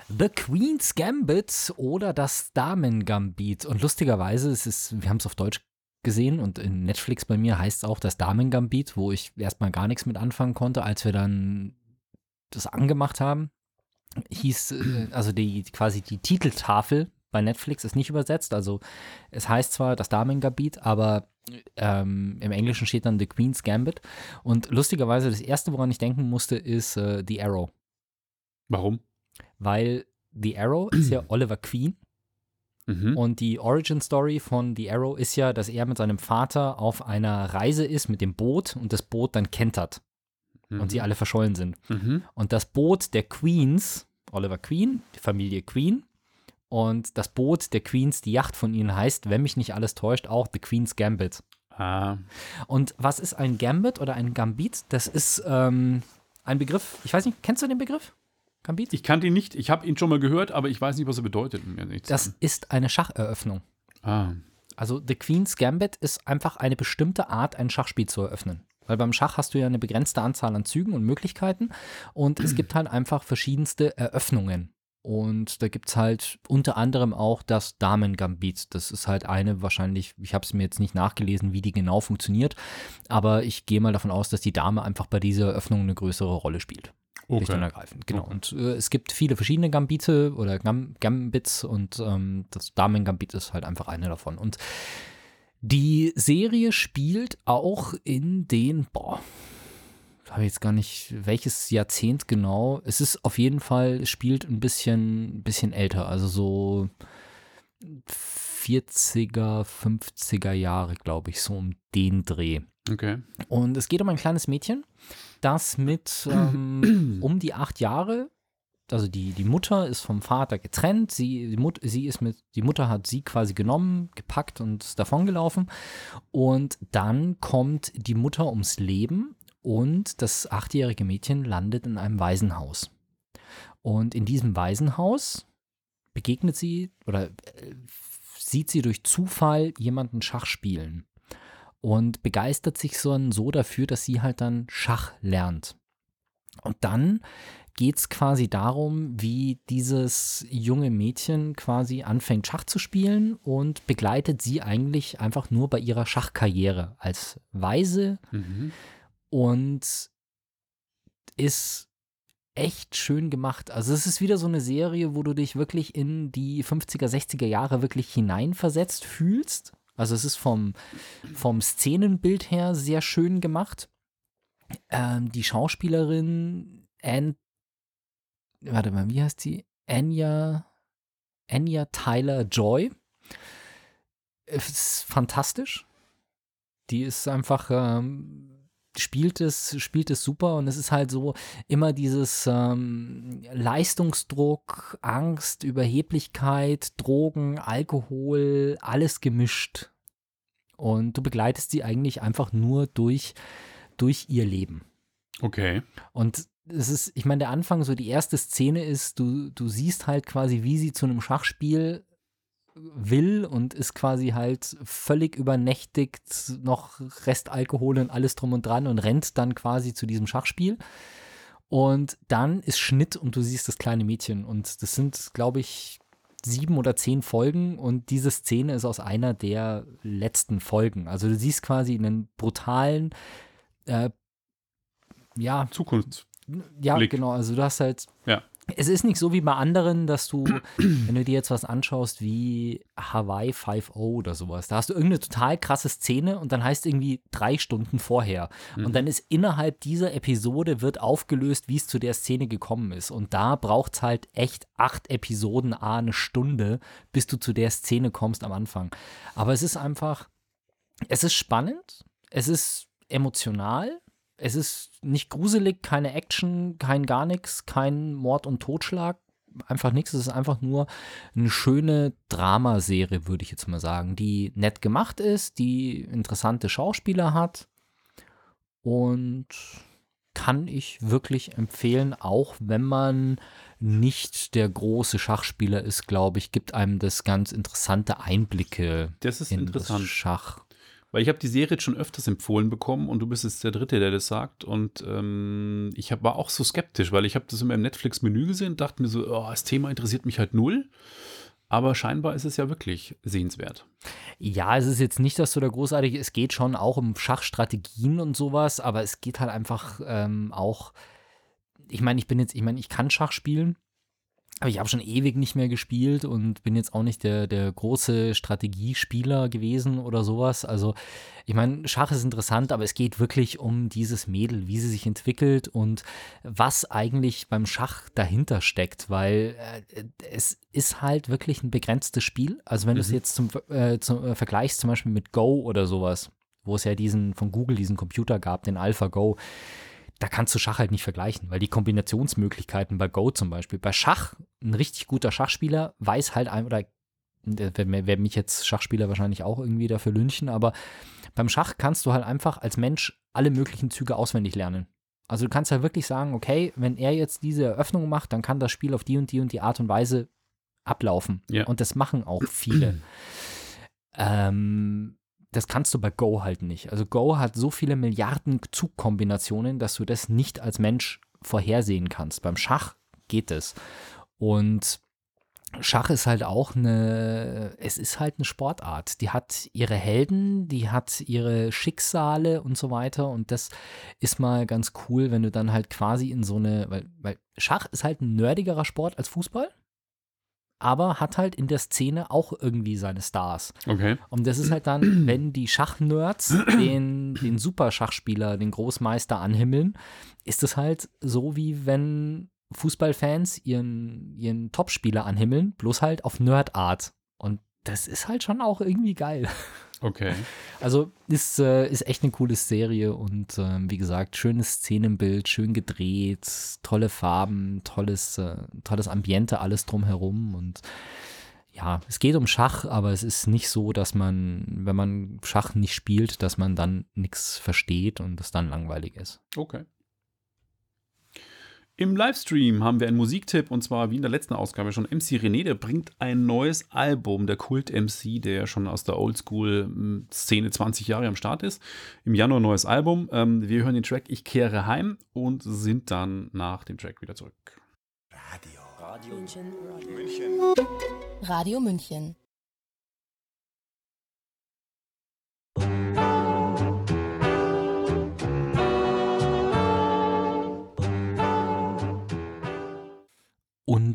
Speaker 2: The Queen's Gambit oder das Damen-Gambit. Und lustigerweise, es ist, wir haben es auf Deutsch gesehen und in Netflix bei mir heißt es auch das Damen-Gambit, wo ich erstmal gar nichts mit anfangen konnte, als wir dann das angemacht haben. Hieß, äh, also die quasi die Titeltafel bei Netflix ist nicht übersetzt. Also es heißt zwar das Damen-Gambit, aber ähm, im Englischen steht dann The Queen's Gambit. Und lustigerweise, das erste, woran ich denken musste, ist äh, The Arrow
Speaker 3: Warum?
Speaker 2: weil The Arrow ist ja Oliver Queen
Speaker 3: Mhm.
Speaker 2: und die Origin Story von The Arrow ist ja, dass er mit seinem Vater auf einer Reise ist mit dem Boot und das Boot dann kentert und sie alle verschollen sind.
Speaker 3: Mhm.
Speaker 2: Und das Boot der Queens, Oliver Queen, die Familie Queen und das Boot der Queens, die Yacht von ihnen heißt, wenn mich nicht alles täuscht, auch The Queen's Gambit.
Speaker 3: Ah,
Speaker 2: Und was ist ein Gambit oder ein Gambit? Das ist ähm, ein Begriff, ich weiß nicht, kennst du den Begriff? Gambit?
Speaker 3: ich kannte ihn nicht. Ich habe ihn schon mal gehört, aber ich weiß nicht, was er bedeutet.
Speaker 2: Das ist eine Schacheröffnung.
Speaker 3: Ah,
Speaker 2: Also The Queen's Gambit ist einfach eine bestimmte Art, ein Schachspiel zu eröffnen. Weil beim Schach hast du ja eine begrenzte Anzahl an Zügen und Möglichkeiten und es gibt halt einfach verschiedenste Eröffnungen. Und da gibt es halt unter anderem auch das Damen-Gambit. Das ist halt eine wahrscheinlich, ich habe es mir jetzt nicht nachgelesen, wie die genau funktioniert, aber ich gehe mal davon aus, dass die Dame einfach bei dieser Eröffnung eine größere Rolle spielt. Schlicht und
Speaker 3: okay.
Speaker 2: ergreifend, genau.
Speaker 3: Okay.
Speaker 2: Und äh, es gibt viele verschiedene Gambite oder Gam Gambits und ähm, das Damen-Gambit ist halt einfach eine davon. Und die Serie spielt auch in den, boah, habe jetzt gar nicht, welches Jahrzehnt genau. Es ist auf jeden Fall, es spielt ein bisschen, bisschen älter, also so 40er, 50er Jahre, glaube ich, so um den Dreh.
Speaker 3: Okay.
Speaker 2: Und es geht um ein kleines Mädchen, das mit ähm, um die acht Jahre, also die, die Mutter ist vom Vater getrennt, sie, die, Mut, sie ist mit, die Mutter hat sie quasi genommen, gepackt und ist davongelaufen. Und dann kommt die Mutter ums Leben und das achtjährige Mädchen landet in einem Waisenhaus. Und in diesem Waisenhaus begegnet sie oder äh, sieht sie durch Zufall jemanden Schach spielen und begeistert sich so, so dafür, dass sie halt dann Schach lernt. Und dann geht es quasi darum, wie dieses junge Mädchen quasi anfängt Schach zu spielen und begleitet sie eigentlich einfach nur bei ihrer Schachkarriere als Weise
Speaker 3: Mhm.
Speaker 2: Und ist echt schön gemacht. Also es ist wieder so eine Serie, wo du dich wirklich in die 50er, 60er Jahre wirklich hineinversetzt fühlst. Also es ist vom, vom Szenenbild her sehr schön gemacht. Ähm, die Schauspielerin Anne, warte mal, wie heißt sie? Anya, Anya Tyler Joy. Ist fantastisch. Die ist einfach, ähm, spielt es, spielt es super und es ist halt so immer dieses ähm, Leistungsdruck, Angst, Überheblichkeit, Drogen, Alkohol, alles gemischt. Und du begleitest sie eigentlich einfach nur durch, durch ihr Leben.
Speaker 3: Okay.
Speaker 2: Und es ist, ich meine, der Anfang, so die erste Szene ist, du, du siehst halt quasi, wie sie zu einem Schachspiel will und ist quasi halt völlig übernächtigt, noch Restalkohol und alles drum und dran und rennt dann quasi zu diesem Schachspiel. Und dann ist Schnitt und du siehst das kleine Mädchen. Und das sind, glaube ich, sieben oder zehn Folgen und diese Szene ist aus einer der letzten Folgen. Also du siehst quasi einen brutalen, äh, ja,
Speaker 3: Zukunft.
Speaker 2: ja,
Speaker 3: Blick.
Speaker 2: genau. Also du hast halt.
Speaker 3: Ja.
Speaker 2: Es ist nicht so wie bei anderen, dass du, wenn du dir jetzt was anschaust wie Hawaii 5.0 oder sowas, da hast du irgendeine total krasse Szene und dann heißt irgendwie drei Stunden vorher.
Speaker 3: Mhm.
Speaker 2: Und dann ist innerhalb dieser Episode wird aufgelöst, wie es zu der Szene gekommen ist. Und da braucht es halt echt acht Episoden, a eine Stunde, bis du zu der Szene kommst am Anfang. Aber es ist einfach, es ist spannend, es ist emotional, es ist nicht gruselig, keine Action, kein gar nichts, kein Mord und Totschlag, einfach nichts. Es ist einfach nur eine schöne Dramaserie, würde ich jetzt mal sagen, die nett gemacht ist, die interessante Schauspieler hat und kann ich wirklich empfehlen, auch wenn man nicht der große Schachspieler ist, glaube ich, gibt einem das ganz interessante Einblicke
Speaker 3: Das ist
Speaker 2: in
Speaker 3: interessant.
Speaker 2: das Schach.
Speaker 3: Weil ich habe die Serie schon öfters empfohlen bekommen und du bist jetzt der Dritte, der das sagt. Und ähm, ich hab, war auch so skeptisch, weil ich habe das immer im Netflix-Menü gesehen und dachte mir so, oh, das Thema interessiert mich halt null. Aber scheinbar ist es ja wirklich sehenswert.
Speaker 2: Ja, es ist jetzt nicht, dass du da großartig, es geht schon auch um Schachstrategien und sowas, aber es geht halt einfach ähm, auch, ich meine, ich bin jetzt, ich meine, ich kann Schach spielen, aber ich habe schon ewig nicht mehr gespielt und bin jetzt auch nicht der, der große Strategiespieler gewesen oder sowas. Also, ich meine, Schach ist interessant, aber es geht wirklich um dieses Mädel, wie sie sich entwickelt und was eigentlich beim Schach dahinter steckt, weil äh, es ist halt wirklich ein begrenztes Spiel. Also, wenn du es
Speaker 3: Mhm.
Speaker 2: jetzt zum, äh, zum äh, vergleichst, zum Beispiel mit Go oder sowas, wo es ja diesen von Google diesen Computer gab, den AlphaGo, da kannst du Schach halt nicht vergleichen, weil die Kombinationsmöglichkeiten bei Go zum Beispiel, bei Schach, ein richtig guter Schachspieler weiß halt ein, oder der werden mich jetzt Schachspieler wahrscheinlich auch irgendwie dafür lynchen, aber beim Schach kannst du halt einfach als Mensch alle möglichen Züge auswendig lernen. Also du kannst halt wirklich sagen, okay, wenn er jetzt diese Eröffnung macht, dann kann das Spiel auf die und die und die Art und Weise ablaufen.
Speaker 3: Ja.
Speaker 2: Und das machen auch viele. ähm, das kannst du bei Go halt nicht. Also Go hat so viele Milliarden Zugkombinationen, dass du das nicht als Mensch vorhersehen kannst. Beim Schach geht es. Und Schach ist halt auch eine, es ist halt eine Sportart. Die hat ihre Helden, die hat ihre Schicksale und so weiter. Und das ist mal ganz cool, wenn du dann halt quasi in so eine, weil, weil Schach ist halt ein nerdigerer Sport als Fußball. Aber hat halt in der Szene auch irgendwie seine Stars.
Speaker 3: Okay.
Speaker 2: Und das ist halt dann, wenn die Schachnerds den, den Superschachspieler, den Großmeister anhimmeln, ist es halt so, wie wenn Fußballfans ihren, ihren Topspieler anhimmeln, bloß halt auf Nerdart. Und das ist halt schon auch irgendwie geil.
Speaker 3: Okay.
Speaker 2: Also ist, äh, ist echt eine coole Serie und ähm, wie gesagt, schönes Szenenbild, schön gedreht, tolle Farben, tolles, äh, tolles Ambiente, alles drumherum und ja, es geht um Schach, aber es ist nicht so, dass man, wenn man Schach nicht spielt, dass man dann nichts versteht und es dann langweilig ist.
Speaker 3: Okay. Im Livestream haben wir einen Musiktipp und zwar wie in der letzten Ausgabe schon MC René, der bringt ein neues Album, der Kult MC, der schon aus der Oldschool-Szene 20 Jahre am Start ist. Im Januar neues Album. Ähm, wir hören den Track Ich kehre heim und sind dann nach dem Track wieder zurück.
Speaker 4: München. Radio München.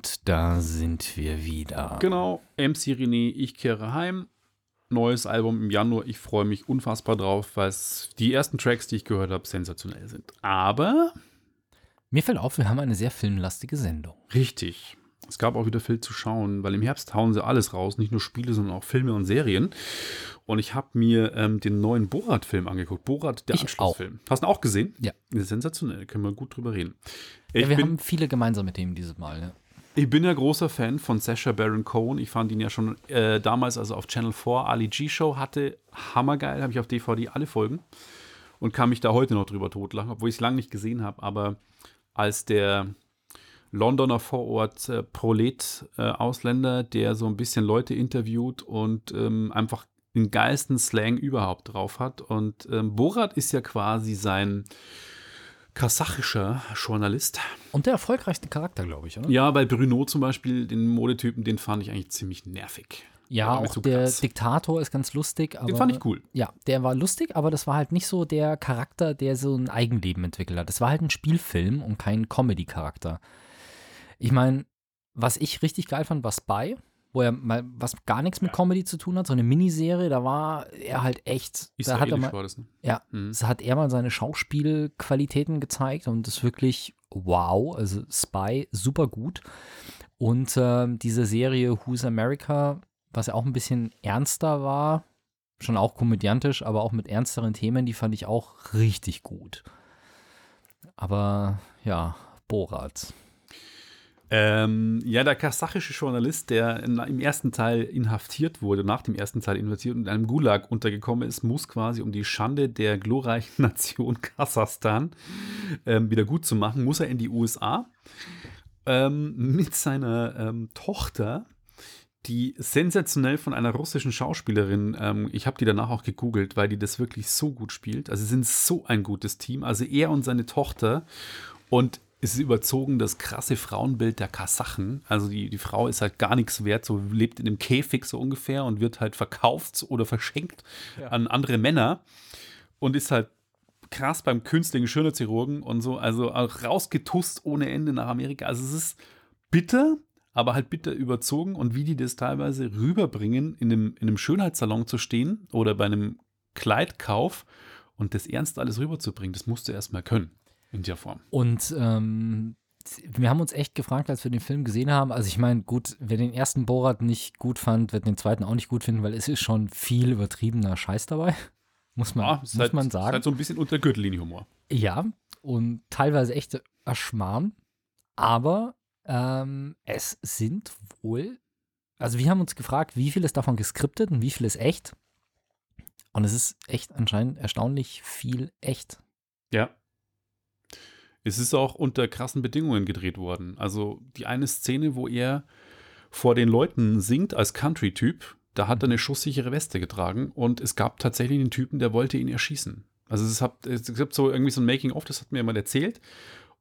Speaker 2: Und da sind wir wieder.
Speaker 3: Genau, MC René, Ich kehre heim. Neues Album im Januar. Ich freue mich unfassbar drauf, weil die ersten Tracks, die ich gehört habe, sensationell sind. Aber
Speaker 2: Mir fällt auf, wir haben eine sehr filmlastige Sendung.
Speaker 3: Richtig. Es gab auch wieder viel zu schauen, weil im Herbst hauen sie alles raus, nicht nur Spiele, sondern auch Filme und Serien. Und ich habe mir ähm, den neuen Borat-Film angeguckt. Borat, der
Speaker 2: Ich
Speaker 3: Anschlussfilm. Hast du ihn auch gesehen?
Speaker 2: Ja.
Speaker 3: Sensationell, können wir gut drüber reden. Ich,
Speaker 2: Ja, wir haben viele gemeinsame Themen dieses Mal. Ne?
Speaker 3: Ich bin ja großer Fan von Sacha Baron Cohen. Ich fand ihn ja schon äh, damals, also auf Channel 4, Ali G Show hatte, hammergeil, habe ich auf DVD alle Folgen und kann mich da heute noch drüber totlachen, obwohl ich es lange nicht gesehen habe. Aber als der Londoner Vorort äh, Prolet-Ausländer, der so ein bisschen Leute interviewt und ähm, einfach den geilsten Slang überhaupt drauf hat. Und ähm, Borat ist ja quasi sein kasachischer Journalist.
Speaker 2: Und der erfolgreichste Charakter, glaube ich, oder?
Speaker 3: Ja, bei Bruno zum Beispiel, den Modetypen, den fand ich eigentlich ziemlich nervig.
Speaker 2: Ja, auch
Speaker 3: zu
Speaker 2: der
Speaker 3: krass.
Speaker 2: Diktator ist ganz lustig. Aber,
Speaker 3: Den fand ich cool.
Speaker 2: Ja, der war lustig, aber das war halt nicht so der Charakter, der so ein Eigenleben entwickelt hat. Das war halt ein Spielfilm und kein Comedy-Charakter. Ich meine, was ich richtig geil fand, war Spy, wo er mal was gar nichts mit Comedy zu tun hat, so eine Miniserie, da war er halt echt, da hat er mal,
Speaker 3: war das, ne?
Speaker 2: ja,
Speaker 3: Mhm.
Speaker 2: da hat er mal seine Schauspielqualitäten gezeigt und das ist wirklich wow, also Spy super gut. Und ähm, diese Serie Who's America, was ja auch ein bisschen ernster war, schon auch komödiantisch, aber auch mit ernsteren Themen, die fand ich auch richtig gut. Aber ja, Borat.
Speaker 3: Ähm, ja, der kasachische Journalist, der in, im ersten Teil inhaftiert wurde, nach dem ersten Teil inhaftiert und in einem Gulag untergekommen ist, muss quasi, um die Schande der glorreichen Nation Kasachstan ähm, wieder gut zu machen, muss er in die USA ähm, mit seiner ähm, Tochter, die sensationell von einer russischen Schauspielerin, ähm, ich habe die danach auch gegoogelt, weil die das wirklich so gut spielt. Also sie sind so ein gutes Team. Also er und seine Tochter und ist überzogen das krasse Frauenbild der Kasachen. Also die, die Frau ist halt gar nichts wert, so lebt in einem Käfig so ungefähr und wird halt verkauft oder verschenkt an andere Männer und ist halt krass beim künstlichen Schönheitschirurgen und so, also auch rausgetust ohne Ende nach Amerika. Also es ist bitter, aber halt bitter überzogen und wie die das teilweise rüberbringen, in einem, in einem Schönheitssalon zu stehen oder bei einem Kleidkauf und das ernst alles rüberzubringen, das musst du erstmal können in der Form.
Speaker 2: Und ähm, wir haben uns echt gefragt, als wir den Film gesehen haben. Also ich meine, gut, wer den ersten Borat nicht gut fand, wird den zweiten auch nicht gut finden, weil es ist schon viel übertriebener Scheiß dabei. Muss man,
Speaker 3: Ja,
Speaker 2: muss
Speaker 3: ist halt,
Speaker 2: man
Speaker 3: Ist
Speaker 2: sagen.
Speaker 3: halt so ein bisschen unter Gürtellinie-Humor.
Speaker 2: Ja, und teilweise echt Erschmarrn. Aber ähm, es sind wohl, also wir haben uns gefragt, wie viel ist davon geskriptet und wie viel ist echt. Und es ist echt anscheinend erstaunlich viel echt.
Speaker 3: Ja. Es ist auch unter krassen Bedingungen gedreht worden. Also die eine Szene, wo er vor den Leuten singt als Country-Typ, da hat er eine schusssichere Weste getragen und es gab tatsächlich einen Typen, der wollte ihn erschießen. Also es, hat, es gibt so irgendwie so ein Making-of, das hat mir jemand erzählt.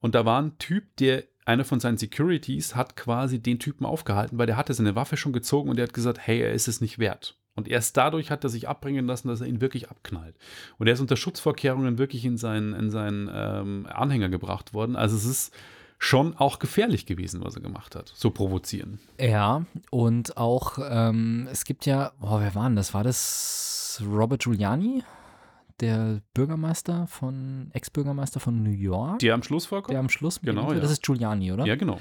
Speaker 3: Und da war ein Typ, der, einer von seinen Securities, hat quasi den Typen aufgehalten, weil der hatte seine Waffe schon gezogen und der hat gesagt, hey, er ist es nicht wert. Und erst dadurch hat er sich abbringen lassen, dass er ihn wirklich abknallt. Und er ist unter Schutzvorkehrungen wirklich in seinen, in seinen ähm, Anhänger gebracht worden. Also es ist schon auch gefährlich gewesen, was er gemacht hat. So provozieren.
Speaker 2: Ja, und auch, ähm, es gibt ja, oh, wer war denn das? War das Robert Giuliani? Der Bürgermeister von, Ex-Bürgermeister von New York?
Speaker 3: Der am Schluss vorkommt?
Speaker 2: Der am Schluss
Speaker 3: Genau, ja.
Speaker 2: Das ist Giuliani, oder?
Speaker 3: Ja, genau.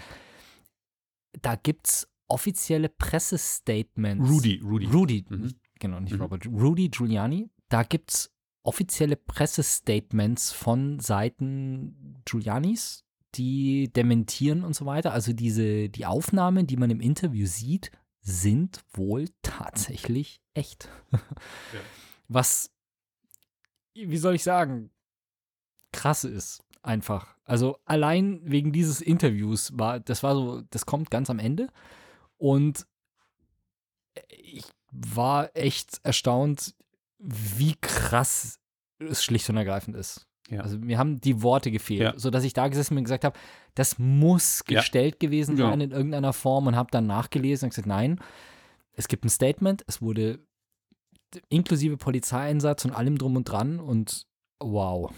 Speaker 2: Da gibt es offizielle Pressestatements.
Speaker 3: Rudy, Rudy.
Speaker 2: Rudy,
Speaker 3: Mhm.
Speaker 2: genau, nicht
Speaker 3: Mhm.
Speaker 2: Robert. Rudy Giuliani. Da gibt es offizielle Pressestatements von Seiten Giulianis, die dementieren und so weiter. Also diese, die Aufnahmen, die man im Interview sieht, sind wohl tatsächlich echt. Was, wie soll ich sagen, krass ist einfach. Also allein wegen dieses Interviews war, das war so, das kommt ganz am Ende und ich war echt erstaunt, wie krass es schlicht und ergreifend ist.
Speaker 3: Ja.
Speaker 2: Also mir haben die Worte gefehlt,
Speaker 3: Ja.
Speaker 2: sodass ich da gesessen bin und gesagt habe, das muss
Speaker 3: Ja.
Speaker 2: gestellt gewesen
Speaker 3: Ja.
Speaker 2: sein in irgendeiner Form und habe dann nachgelesen und gesagt, nein, es gibt ein Statement, es wurde inklusive Polizeieinsatz und allem drum und dran und wow.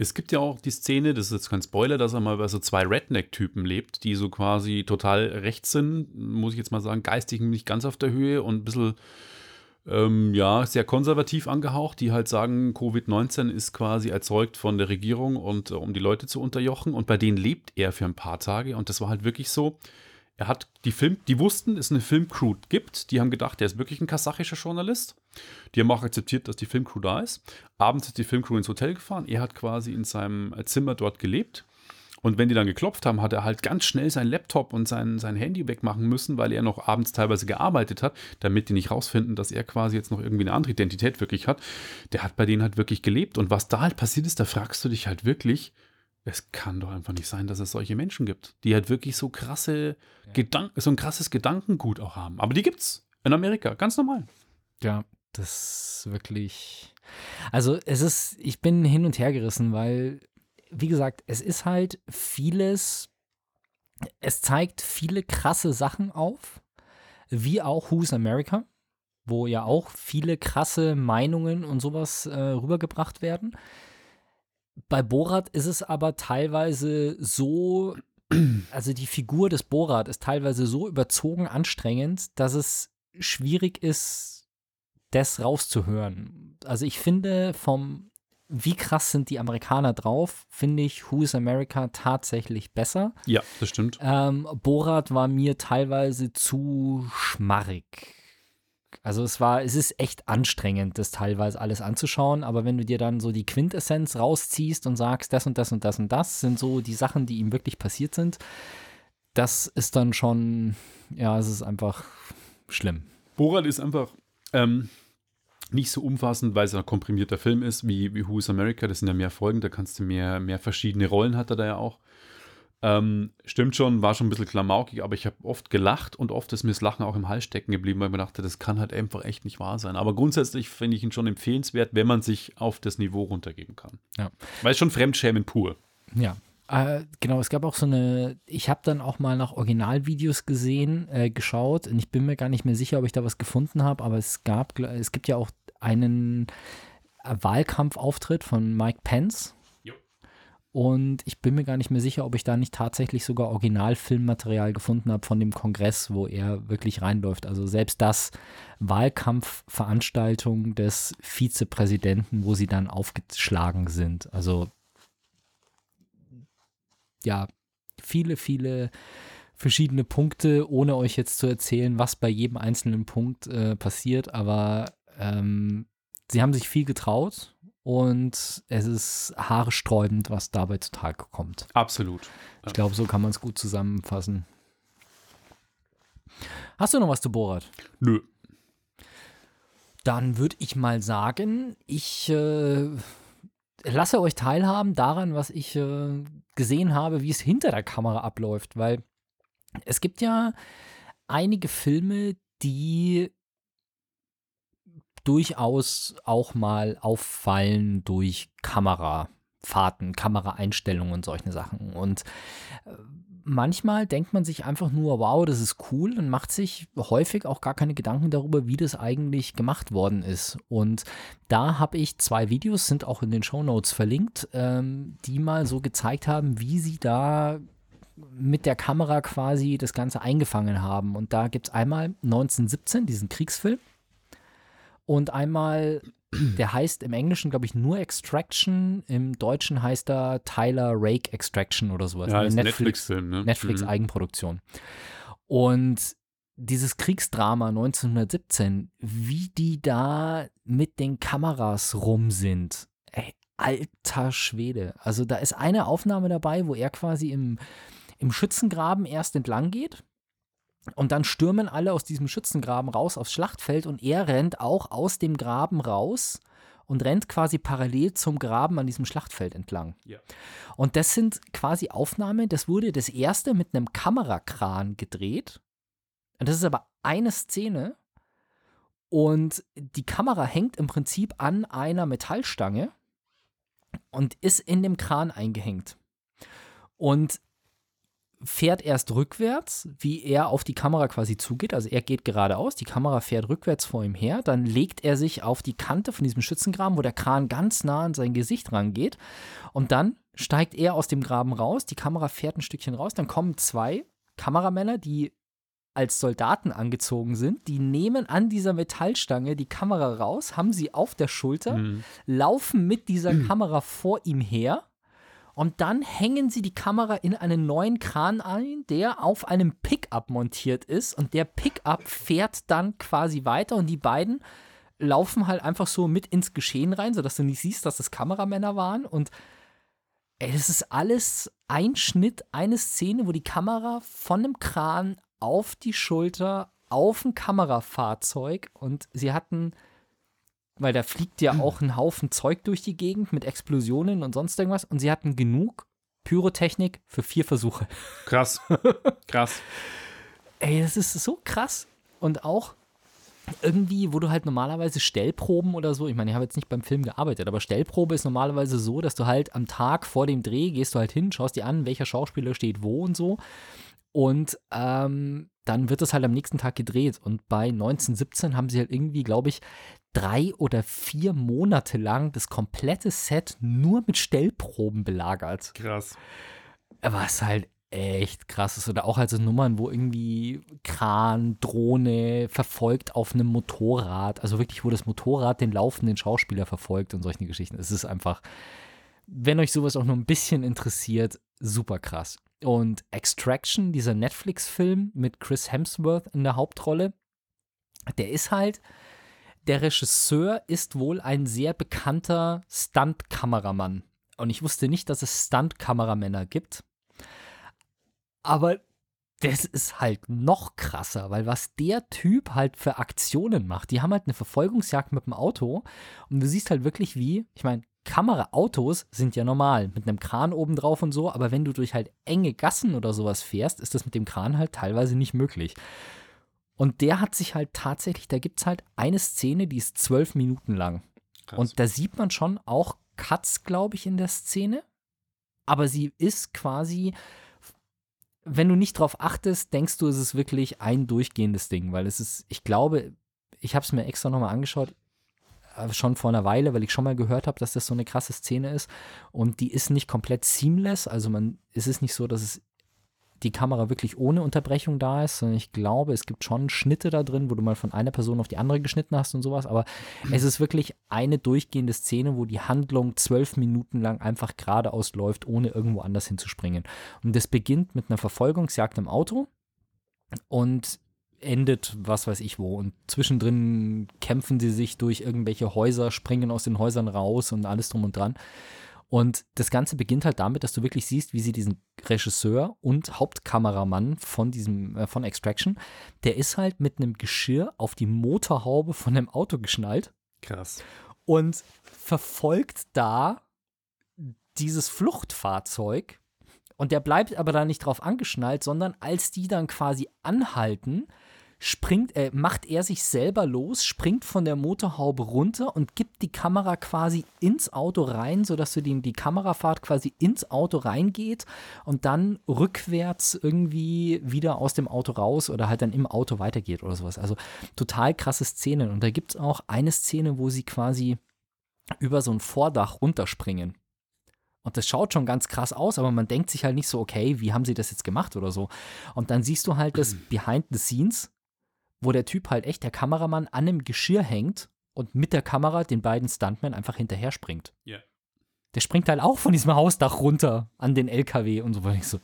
Speaker 3: Es gibt ja auch die Szene, das ist jetzt kein Spoiler, dass er mal bei so zwei Redneck-Typen lebt, die so quasi total rechts sind, muss ich jetzt mal sagen, geistig nicht ganz auf der Höhe und ein bisschen, ähm, ja, sehr konservativ angehaucht, die halt sagen, Covid-19 ist quasi erzeugt von der Regierung und äh, um die Leute zu unterjochen und bei denen lebt er für ein paar Tage und das war halt wirklich so, er hat die Film, die wussten, es eine Filmcrew gibt, die haben gedacht, der ist wirklich ein kasachischer Journalist. Die haben auch akzeptiert, dass die Filmcrew da ist. Abends ist die Filmcrew ins Hotel gefahren. Er hat quasi in seinem Zimmer dort gelebt. Und wenn die dann geklopft haben, hat er halt ganz schnell sein Laptop und sein, sein Handy wegmachen müssen, weil er noch abends teilweise gearbeitet hat, damit die nicht rausfinden, dass er quasi jetzt noch irgendwie eine andere Identität wirklich hat. Der hat bei denen halt wirklich gelebt. Und was da halt passiert ist, da fragst du dich halt wirklich, es kann doch einfach nicht sein, dass es solche Menschen gibt, die halt wirklich so krasse Gedanken, so ein krasses Gedankengut auch haben. Aber die gibt's in Amerika, ganz normal.
Speaker 2: Ja, das ist wirklich. Also es ist, ich bin hin und her gerissen, weil, wie gesagt, es ist halt vieles, es zeigt viele krasse Sachen auf, wie auch Who's America, wo ja auch viele krasse Meinungen und sowas äh, rübergebracht werden. Bei Borat ist es aber teilweise so, also die Figur des Borat ist teilweise so überzogen anstrengend, dass es schwierig ist, das rauszuhören. Also ich finde vom, wie krass sind die Amerikaner drauf, finde ich Who is America tatsächlich besser.
Speaker 3: Ja, das stimmt.
Speaker 2: Ähm, Borat war mir teilweise zu schmarrig. Also es war, es ist echt anstrengend, das teilweise alles anzuschauen, aber wenn du dir dann so die Quintessenz rausziehst und sagst, das und das und das und das sind so die Sachen, die ihm wirklich passiert sind, das ist dann schon, ja, es ist einfach schlimm.
Speaker 3: Borat ist einfach ähm, nicht so umfassend, weil es ein komprimierter Film ist, wie, wie Who is America. Das sind ja mehr Folgen, da kannst du mehr, mehr verschiedene Rollen hat er da ja auch. Ähm, stimmt schon, war schon ein bisschen klamaukig, aber ich habe oft gelacht und oft ist mir das Lachen auch im Hals stecken geblieben, weil ich mir dachte, das kann halt einfach echt nicht wahr sein. Aber grundsätzlich finde ich ihn schon empfehlenswert, wenn man sich auf das Niveau runtergeben kann.
Speaker 2: Ja.
Speaker 3: Weil es schon Fremdschämen pur.
Speaker 2: Ja. Äh, genau, es gab auch so eine, ich habe dann auch mal nach Originalvideos gesehen, äh, geschaut und ich bin mir gar nicht mehr sicher, ob ich da was gefunden habe, aber es gab, es gibt ja auch einen Wahlkampfauftritt von Mike Pence.
Speaker 3: Jo.
Speaker 2: Und ich bin mir gar nicht mehr sicher, ob ich da nicht tatsächlich sogar Originalfilmmaterial gefunden habe von dem Kongress, wo er wirklich reinläuft. Also selbst das Wahlkampfveranstaltung des Vizepräsidenten, wo sie dann aufgeschlagen sind. Also ja, viele, viele verschiedene Punkte, ohne euch jetzt zu erzählen, was bei jedem einzelnen Punkt äh, passiert, aber ähm, sie haben sich viel getraut und es ist haarsträubend, was dabei zutage kommt.
Speaker 3: Absolut.
Speaker 2: Ich glaube, so kann man es gut zusammenfassen. Hast du noch was zu Borat?
Speaker 3: Nö.
Speaker 2: Dann würde ich mal sagen, ich äh, lasse euch teilhaben daran, was ich äh, gesehen habe, wie es hinter der Kamera abläuft, weil es gibt ja einige Filme, die durchaus auch mal auffallen durch Kamerafahrten, Kameraeinstellungen und solche Sachen. Und äh, manchmal denkt man sich einfach nur, wow, das ist cool und macht sich häufig auch gar keine Gedanken darüber, wie das eigentlich gemacht worden ist. Und da habe ich zwei Videos, sind auch in den Show Notes verlinkt, ähm, die mal so gezeigt haben, wie sie da mit der Kamera quasi das Ganze eingefangen haben. Und da gibt es einmal 1917, diesen Kriegsfilm, und einmal der heißt im Englischen, glaube ich, nur Extraction. Im Deutschen heißt er Tyler Rake Extraction oder sowas.
Speaker 3: Ja, ist ein
Speaker 2: Netflix,
Speaker 3: Netflix-Film, ne?
Speaker 2: Netflix
Speaker 3: Mhm.
Speaker 2: Eigenproduktion. Und dieses Kriegsdrama 1917, wie die da mit den Kameras rum sind. Ey, alter Schwede. Also da ist eine Aufnahme dabei, wo er quasi im, im Schützengraben erst entlang geht. Und dann stürmen alle aus diesem Schützengraben raus aufs Schlachtfeld und er rennt auch aus dem Graben raus und rennt quasi parallel zum Graben an diesem Schlachtfeld entlang.
Speaker 3: Ja.
Speaker 2: Und das sind quasi Aufnahmen, das wurde das erste mit einem Kamerakran gedreht. Und das ist aber eine Szene. Und die Kamera hängt im Prinzip an einer Metallstange und ist in dem Kran eingehängt. Und fährt erst rückwärts, wie er auf die Kamera quasi zugeht. Also er geht geradeaus, die Kamera fährt rückwärts vor ihm her. Dann legt er sich auf die Kante von diesem Schützengraben, wo der Kran ganz nah an sein Gesicht rangeht. Und dann steigt er aus dem Graben raus, die Kamera fährt ein Stückchen raus. Dann kommen zwei Kameramänner, die als Soldaten angezogen sind. Die nehmen an dieser Metallstange die Kamera raus, haben sie auf der Schulter,
Speaker 3: Mhm.
Speaker 2: laufen mit dieser Kamera vor ihm her und dann hängen sie die Kamera in einen neuen Kran ein, der auf einem Pickup montiert ist. Und der Pickup fährt dann quasi weiter. Und die beiden laufen halt einfach so mit ins Geschehen rein, sodass du nicht siehst, dass das Kameramänner waren. Und ey, das ist alles ein Schnitt, eine Szene, wo die Kamera von einem Kran auf die Schulter auf ein Kamerafahrzeug. Und sie hatten weil da fliegt ja auch ein Haufen Zeug durch die Gegend mit Explosionen und sonst irgendwas. Und sie hatten genug Pyrotechnik für vier Versuche.
Speaker 3: Krass. Krass.
Speaker 2: Ey, das ist so krass. Und auch irgendwie, wo du halt normalerweise Stellproben oder so, ich meine, ich habe jetzt nicht beim Film gearbeitet, aber Stellprobe ist normalerweise so, dass du halt am Tag vor dem Dreh gehst du halt hin, schaust dir an, welcher Schauspieler steht wo und so. Und ähm, dann wird es halt am nächsten Tag gedreht. Und bei 1917 haben sie halt irgendwie, glaube ich, drei oder vier Monate lang das komplette Set nur mit Stellproben belagert.
Speaker 3: Krass.
Speaker 2: Was halt echt krass ist. Oder auch also Nummern, wo irgendwie Kran, Drohne verfolgt auf einem Motorrad. Also wirklich, wo das Motorrad den laufenden Schauspieler verfolgt und solche Geschichten. Es ist einfach, wenn euch sowas auch nur ein bisschen interessiert, super krass. Und Extraction, dieser Netflix-Film mit Chris Hemsworth in der Hauptrolle, der ist halt, der Regisseur ist wohl ein sehr bekannter Stunt-Kameramann. Und ich wusste nicht, dass es Stunt-Kameramänner gibt. Aber das ist halt noch krasser, weil was der Typ halt für Aktionen macht, die haben halt eine Verfolgungsjagd mit dem Auto und du siehst halt wirklich wie, ich meine, Kameraautos sind ja normal, mit einem Kran oben drauf und so, aber wenn du durch halt enge Gassen oder sowas fährst, ist das mit dem Kran halt teilweise nicht möglich. Und der hat sich halt tatsächlich, da gibt es halt eine Szene, die ist zwölf Minuten lang.
Speaker 3: Krass.
Speaker 2: Und da sieht man schon auch Cuts, glaube ich, in der Szene. Aber sie ist quasi, wenn du nicht drauf achtest, denkst du, es ist wirklich ein durchgehendes Ding, weil es ist, ich glaube, ich habe es mir extra nochmal angeschaut, äh, schon vor einer Weile, weil ich schon mal gehört habe, dass das so eine krasse Szene ist. Und die ist nicht komplett seamless. Also man, es ist nicht so, dass es die Kamera wirklich ohne Unterbrechung da ist, sondern ich glaube, es gibt schon Schnitte da drin, wo du mal von einer Person auf die andere geschnitten hast und sowas, aber es ist wirklich eine durchgehende Szene, wo die Handlung zwölf Minuten lang einfach geradeaus läuft, ohne irgendwo anders hinzuspringen. Und das beginnt mit einer Verfolgungsjagd im Auto und endet was weiß ich wo. Und zwischendrin kämpfen sie sich durch irgendwelche Häuser, springen aus den Häusern raus und alles drum und dran. Und das Ganze beginnt halt damit, dass du wirklich siehst, wie sie diesen Regisseur und Hauptkameramann von diesem, äh, von Extraction, der ist halt mit einem Geschirr auf die Motorhaube von einem Auto geschnallt
Speaker 3: Krass.
Speaker 2: und verfolgt da dieses Fluchtfahrzeug. Und der bleibt aber da nicht drauf angeschnallt, sondern als die dann quasi anhalten, springt, äh, macht er sich selber los, springt von der Motorhaube runter und gibt die Kamera quasi ins Auto rein, sodass du die, die Kamerafahrt quasi ins Auto reingeht und dann rückwärts irgendwie wieder aus dem Auto raus oder halt dann im Auto weitergeht oder sowas. Also total krasse Szenen. Und da gibt es auch eine Szene, wo sie quasi über so ein Vordach runterspringen. Und das schaut schon ganz krass aus, aber man denkt sich halt nicht so, okay, wie haben sie das jetzt gemacht oder so. Und dann siehst du halt das Behind the Scenes, wo der Typ halt echt, der Kameramann, an einem Geschirr hängt und mit der Kamera den beiden Stuntmen einfach hinterher springt.
Speaker 3: Ja.
Speaker 2: Der springt halt auch von diesem Hausdach runter an den LKW und so weiter. Ich so,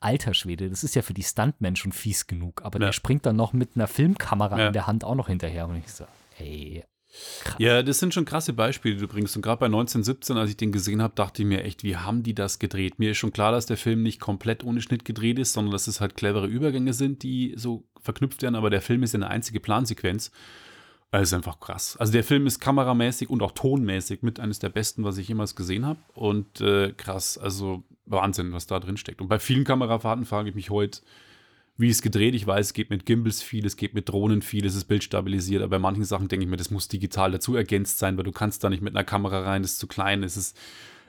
Speaker 2: alter Schwede, das ist ja für die Stuntmen schon fies genug, aber
Speaker 3: Ja.
Speaker 2: der springt dann noch mit einer Filmkamera
Speaker 3: Ja.
Speaker 2: in der Hand auch noch hinterher. Und ich so, ey, krass.
Speaker 3: Ja, das sind schon krasse Beispiele, die du bringst. Und gerade bei 1917, als ich den gesehen habe, dachte ich mir echt, wie haben die das gedreht? Mir ist schon klar, dass der Film nicht komplett ohne Schnitt gedreht ist, sondern dass es halt clevere Übergänge sind, die so verknüpft werden. Aber der Film ist ja eine einzige Plansequenz. Das ist einfach krass. Also der Film ist kameramäßig und auch tonmäßig mit eines der besten, was ich jemals gesehen habe. Und äh, krass, also Wahnsinn, was da drin steckt. Und bei vielen Kamerafahrten frage ich mich heute, wie es gedreht. Ich weiß, es geht mit Gimbals viel, es geht mit Drohnen viel, es ist bildstabilisiert, aber bei manchen Sachen denke ich mir, das muss digital dazu ergänzt sein, weil du kannst da nicht mit einer Kamera rein, das ist zu klein, es ist,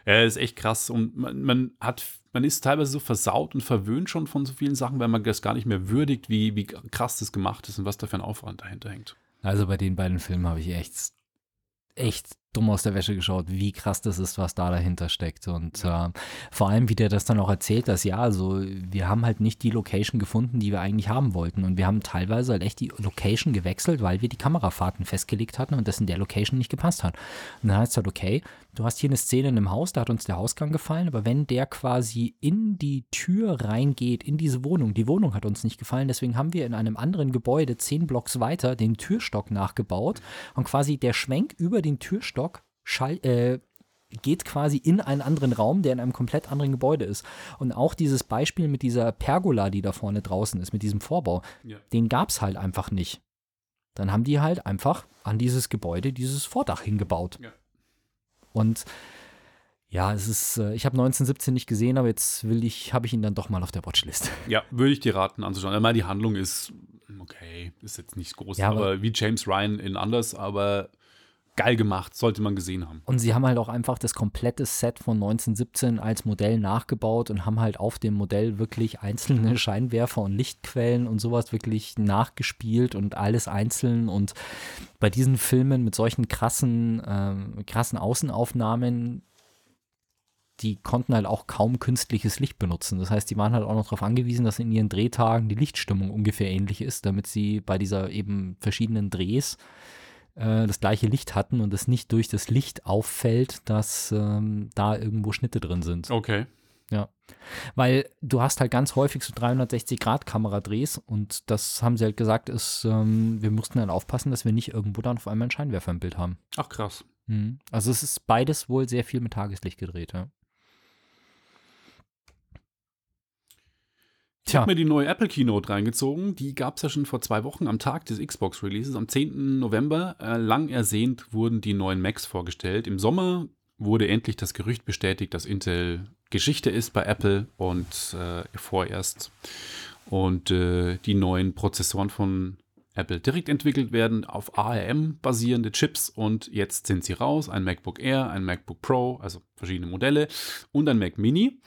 Speaker 3: das ist echt krass und man, man hat, man ist teilweise so versaut und verwöhnt schon von so vielen Sachen, weil man das gar nicht mehr würdigt, wie, wie krass das gemacht ist und was da für ein Aufwand dahinter hängt.
Speaker 2: Also bei den beiden Filmen habe ich echt, echt dumm aus der Wäsche geschaut, wie krass das ist, was da dahinter steckt. Und äh, vor allem, wie der das dann auch erzählt, dass ja, also wir haben halt nicht die Location gefunden, die wir eigentlich haben wollten. Und wir haben teilweise halt echt die Location gewechselt, weil wir die Kamerafahrten festgelegt hatten und das in der Location nicht gepasst hat. Und dann heißt es halt, okay, du hast hier eine Szene in einem Haus, da hat uns der Hausgang gefallen, aber wenn der quasi in die Tür reingeht, in diese Wohnung, die Wohnung hat uns nicht gefallen, deswegen haben wir in einem anderen Gebäude zehn Blocks weiter den Türstock nachgebaut und quasi der Schwenk über den Türstock schall, äh, geht quasi in einen anderen Raum, der in einem komplett anderen Gebäude ist. Und auch dieses Beispiel mit dieser Pergola, die da vorne draußen ist, mit diesem Vorbau,
Speaker 3: Ja.
Speaker 2: den gab es halt einfach nicht. Dann haben die halt einfach an dieses Gebäude dieses Vordach hingebaut.
Speaker 3: Ja.
Speaker 2: Und ja, es ist, äh, ich habe 1917 nicht gesehen, aber jetzt will ich, habe ich ihn dann doch mal auf der Watchlist.
Speaker 3: Ja, würde ich dir raten anzuschauen. Ich meine, die Handlung ist okay, ist jetzt nicht groß,
Speaker 2: Ja, aber-
Speaker 3: aber wie James Ryan in anders, aber geil gemacht, sollte man gesehen haben.
Speaker 2: Und sie haben halt auch einfach das komplette Set von 1917 als Modell nachgebaut und haben halt auf dem Modell wirklich einzelne Scheinwerfer und Lichtquellen und sowas wirklich nachgespielt und alles einzeln. Und bei diesen Filmen mit solchen krassen, ähm, krassen Außenaufnahmen, die konnten halt auch kaum künstliches Licht benutzen. Das heißt, die waren halt auch noch darauf angewiesen, dass in ihren Drehtagen die Lichtstimmung ungefähr ähnlich ist, damit sie bei dieser eben verschiedenen Drehs äh, das gleiche Licht hatten und es nicht durch das Licht auffällt, dass ähm, da irgendwo Schnitte drin sind.
Speaker 3: Okay.
Speaker 2: Ja. Weil du hast halt ganz häufig so 360-Grad-Kameradrehs und das haben sie halt gesagt, ist, ähm, wir mussten dann aufpassen, dass wir nicht irgendwo dann auf einmal einen Scheinwerfer im Bild haben.
Speaker 3: Ach krass.
Speaker 2: Mhm. Also es ist beides wohl sehr viel mit Tageslicht gedreht, ja.
Speaker 3: Ich habe mir die neue Apple Keynote reingezogen. Die gab es ja schon vor zwei Wochen am Tag des Xbox Releases. Am 10. November, äh, lang ersehnt, wurden die neuen Macs vorgestellt. Im Sommer wurde endlich das Gerücht bestätigt, dass Intel Geschichte ist bei Apple und äh, vorerst und äh, die neuen Prozessoren von Apple direkt entwickelt werden auf ARM basierende Chips und jetzt sind sie raus. Ein MacBook Air, ein MacBook Pro, also verschiedene Modelle und ein Mac Mini.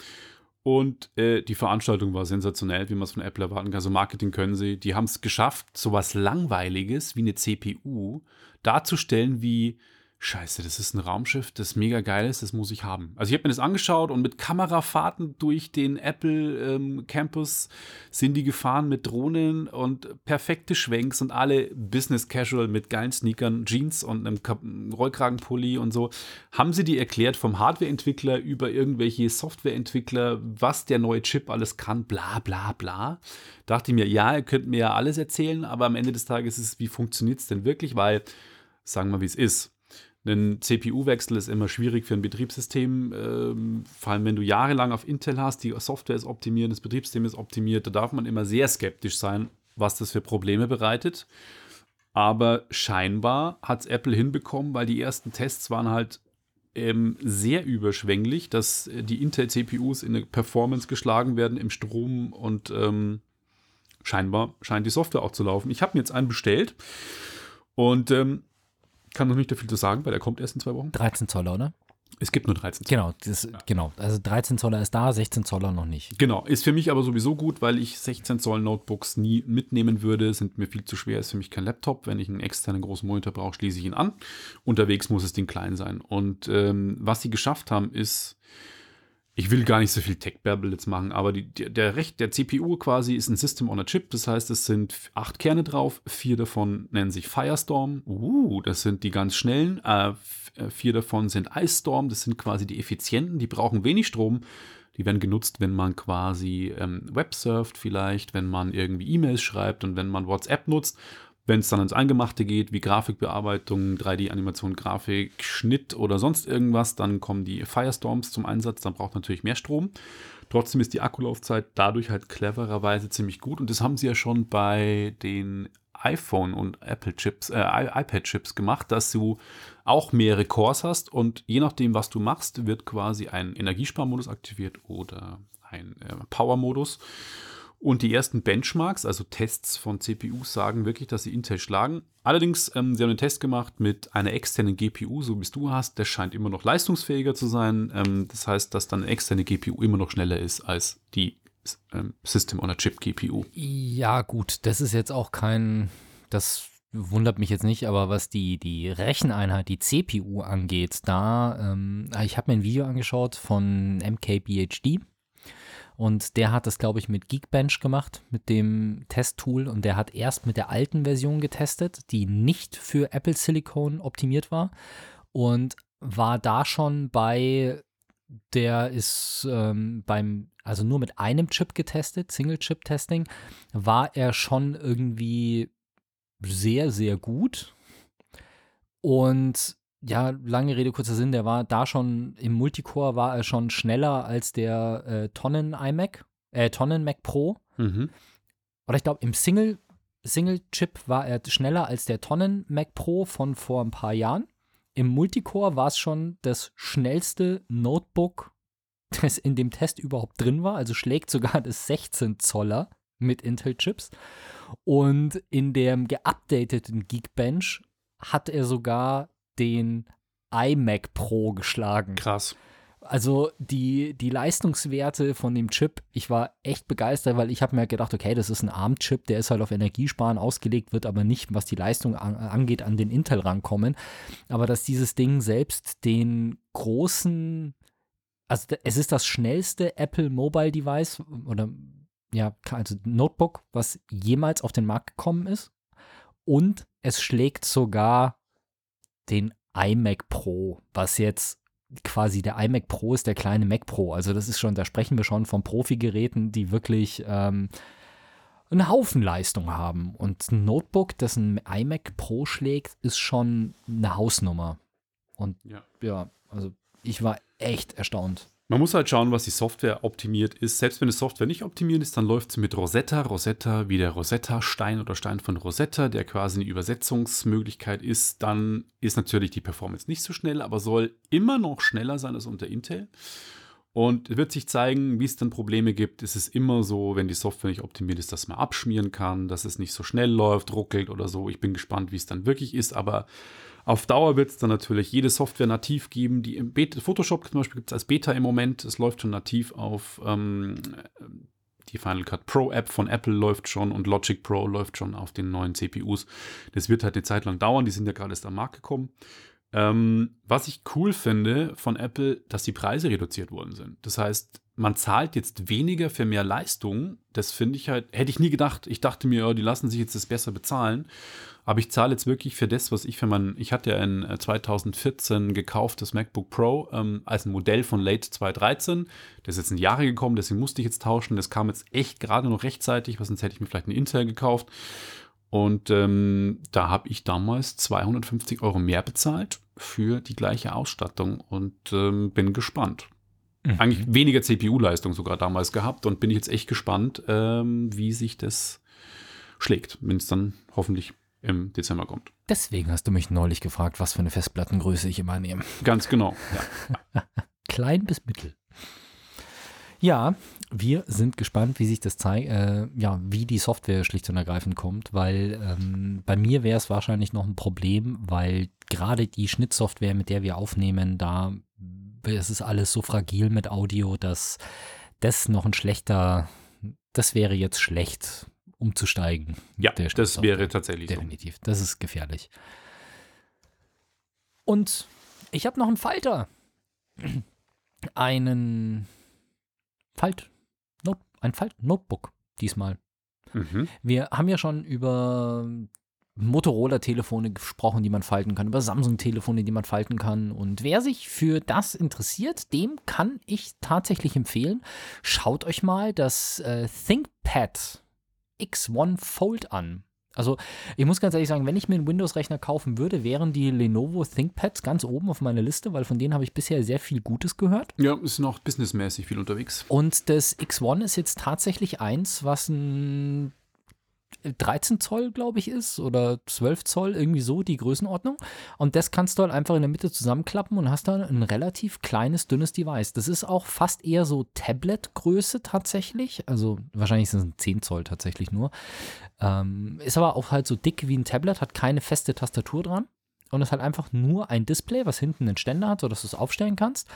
Speaker 3: Und äh, die Veranstaltung war sensationell, wie man es von Apple erwarten kann. Also Marketing können sie. Die haben es geschafft, so was Langweiliges wie eine CPU darzustellen wie, scheiße, das ist ein Raumschiff, das mega geil ist, das muss ich haben. Also ich habe mir das angeschaut und mit Kamerafahrten durch den Apple ähm, Campus sind die gefahren mit Drohnen und perfekte Schwenks und alle Business Casual mit geilen Sneakern, Jeans und einem Rollkragenpulli und so. Haben sie die erklärt vom Hardwareentwickler über irgendwelche Softwareentwickler, was der neue Chip alles kann, bla bla bla. Dachte ich mir, ja, ihr könnt mir ja alles erzählen, aber am Ende des Tages ist es, wie funktioniert es denn wirklich? Weil, sagen wir, wie es ist. Ein CPU-Wechsel ist immer schwierig für ein Betriebssystem, ähm, vor allem wenn du jahrelang auf Intel hast, die Software ist optimiert, das Betriebssystem ist optimiert, da darf man immer sehr skeptisch sein, was das für Probleme bereitet. Aber scheinbar hat es Apple hinbekommen, weil die ersten Tests waren halt ähm, sehr überschwänglich, dass äh, die Intel-CPUs in eine Performance geschlagen werden im Strom und ähm, scheinbar scheint die Software auch zu laufen. Ich habe mir jetzt einen bestellt und ähm, kann noch nicht viel zu sagen, weil der kommt erst in zwei Wochen.
Speaker 2: 13 Zoller, oder?
Speaker 3: Es gibt nur 13 Zoller.
Speaker 2: Genau, das, genau. Also 13 Zoller ist da, 16 Zoller noch nicht.
Speaker 3: Genau, ist für mich aber sowieso gut, weil ich 16 Zoll Notebooks nie mitnehmen würde, sind mir viel zu schwer, ist für mich kein Laptop. Wenn ich einen externen großen Monitor brauche, schließe ich ihn an. Unterwegs muss das Ding klein sein. Und ähm, was sie geschafft haben, ist, ich will gar nicht so viel Tech-Babble jetzt machen, aber die, der, Recht, der CPU quasi ist ein System on a Chip. Das heißt, es sind acht Kerne drauf. Vier davon nennen sich Firestorm. Uh, das sind die ganz schnellen. Äh, vier davon sind Ice Storm. Das sind quasi die effizienten. Die brauchen wenig Strom. Die werden genutzt, wenn man quasi ähm, Web surft vielleicht, wenn man irgendwie E-Mails schreibt und wenn man WhatsApp nutzt. Wenn es dann ins Eingemachte geht, wie Grafikbearbeitung, 3D-Animation, Grafik, Schnitt oder sonst irgendwas, dann kommen die Firestorms zum Einsatz. Dann braucht natürlich mehr Strom. Trotzdem ist die Akkulaufzeit dadurch halt clevererweise ziemlich gut. Und das haben sie ja schon bei den iPhone und Apple Chips, äh, iPad Chips gemacht, dass du auch mehrere Cores hast und je nachdem, was du machst, wird quasi ein Energiesparmodus aktiviert oder ein äh, Power-Modus. Und die ersten Benchmarks, also Tests von CPUs, sagen wirklich, dass sie Intel schlagen. Allerdings, ähm, sie haben einen Test gemacht mit einer externen GPU, so wie es du hast. Der scheint immer noch leistungsfähiger zu sein. Ähm, das heißt, dass dann eine externe GPU immer noch schneller ist als die ähm, System on a Chip GPU.
Speaker 2: Ja, gut, das ist jetzt auch kein, das wundert mich jetzt nicht, aber was die, die Recheneinheit, die CPU angeht, da, ähm, ich habe mir ein Video angeschaut von MKBHD und der hat das, glaube ich, mit Geekbench gemacht, mit dem Testtool. Und der hat erst mit der alten Version getestet, die nicht für Apple Silicon optimiert war. Und war da schon bei, der ist ähm, beim, also nur mit einem Chip getestet, Single-Chip-Testing, war er schon irgendwie sehr, sehr gut. Und ja, lange Rede, kurzer Sinn, der war da schon im Multicore war er schon schneller als der äh, Tonnen iMac, äh, Tonnen Mac Pro.
Speaker 3: Mhm.
Speaker 2: Oder ich glaube, im Single, Single Chip war er schneller als der Tonnen Mac Pro von vor ein paar Jahren. Im Multicore war es schon das schnellste Notebook, das in dem Test überhaupt drin war. Also schlägt sogar das 16 Zoller mit Intel-Chips. Und in dem geupdateten Geekbench hat er sogar den iMac Pro geschlagen.
Speaker 3: Krass.
Speaker 2: Also die, die Leistungswerte von dem Chip, ich war echt begeistert, weil ich habe mir gedacht, okay, das ist ein ARM-Chip, der ist halt auf Energiesparen ausgelegt, wird aber nicht, was die Leistung an, angeht, an den Intel rankommen. Aber dass dieses Ding selbst den großen, also es ist das schnellste Apple Mobile Device oder ja, also Notebook, was jemals auf den Markt gekommen ist. Und es schlägt sogar den iMac Pro, was jetzt quasi der iMac Pro ist der kleine Mac Pro. Also das ist schon, da sprechen wir schon von Profi-Geräten, die wirklich ähm, einen Haufen Leistung haben. Und ein Notebook, das ein iMac Pro schlägt, ist schon eine Hausnummer. Und ja, ja also ich war echt erstaunt.
Speaker 3: Man muss halt schauen, was die Software optimiert ist. Selbst wenn die Software nicht optimiert ist, dann läuft es mit Rosetta. Rosetta wie der Rosetta-Stein oder Stein von Rosetta, der quasi eine Übersetzungsmöglichkeit ist. Dann ist natürlich die Performance nicht so schnell, aber soll immer noch schneller sein als unter Intel. Und wird sich zeigen, wie es dann Probleme gibt. Es ist immer so, wenn die Software nicht optimiert ist, dass man abschmieren kann, dass es nicht so schnell läuft, ruckelt oder so. Ich bin gespannt, wie es dann wirklich ist, aber auf Dauer wird es dann natürlich jede Software nativ geben, die im Beta, Photoshop zum Beispiel gibt es als Beta im Moment, es läuft schon nativ auf ähm, die Final Cut Pro App von Apple läuft schon und Logic Pro läuft schon auf den neuen CPUs. Das wird halt eine Zeit lang dauern, die sind ja gerade erst am Markt gekommen. Ähm, was ich cool finde von Apple, dass die Preise reduziert worden sind. Das heißt, man zahlt jetzt weniger für mehr Leistung. Das finde ich halt, hätte ich nie gedacht. Ich dachte mir, oh, die lassen sich jetzt das besser bezahlen. Aber ich zahle jetzt wirklich für das, was ich für mein, ich hatte ja ein 2014 gekauftes MacBook Pro ähm, als ein Modell von Late 2013. Das ist jetzt in Jahre gekommen, deswegen musste ich jetzt tauschen. Das kam jetzt echt gerade noch rechtzeitig, was sonst hätte ich mir vielleicht eine Intel gekauft. Und ähm, da habe ich damals 250 Euro mehr bezahlt für die gleiche Ausstattung und ähm, bin gespannt. Mhm. Eigentlich weniger CPU-Leistung sogar damals gehabt und bin ich jetzt echt gespannt, ähm, wie sich das schlägt, wenn es dann hoffentlich im Dezember kommt.
Speaker 2: Deswegen hast du mich neulich gefragt, was für eine Festplattengröße ich immer nehme.
Speaker 3: Ganz genau.
Speaker 2: Ja. Klein bis mittel. Ja, wir sind gespannt, wie sich das zeigt, äh, ja, wie die Software schlicht und ergreifend kommt, weil ähm, bei mir wäre es wahrscheinlich noch ein Problem, weil gerade die Schnittsoftware, mit der wir aufnehmen, da es ist alles so fragil mit Audio, dass das noch ein schlechter, das wäre jetzt schlecht umzusteigen.
Speaker 3: Ja,
Speaker 2: der
Speaker 3: das wäre tatsächlich so.
Speaker 2: Definitiv. Das ist gefährlich. Und ich habe noch einen Falter. Einen Falt. Not, ein Falt-Notebook diesmal.
Speaker 3: Mhm.
Speaker 2: Wir haben ja schon über Motorola-Telefone gesprochen, die man falten kann, über Samsung-Telefone, die man falten kann. Und wer sich für das interessiert, dem kann ich tatsächlich empfehlen, schaut euch mal das äh, ThinkPad X1 Fold an. Also ich muss ganz ehrlich sagen, wenn ich mir einen Windows-Rechner kaufen würde, wären die Lenovo ThinkPads ganz oben auf meiner Liste, weil von denen habe ich bisher sehr viel Gutes gehört.
Speaker 3: Ja, ist noch businessmäßig viel unterwegs.
Speaker 2: Und das X1 ist jetzt tatsächlich eins, was ein 13 Zoll, glaube ich, ist oder 12 Zoll, irgendwie so die Größenordnung. Und das kannst du halt einfach in der Mitte zusammenklappen und hast dann ein relativ kleines, dünnes Device. Das ist auch fast eher so Tablet-Größe tatsächlich. Also wahrscheinlich sind es 10 Zoll tatsächlich nur. Ähm, ist aber auch halt so dick wie ein Tablet, hat keine feste Tastatur dran. Und ist halt einfach nur ein Display, was hinten einen Ständer hat, sodass du es aufstellen kannst.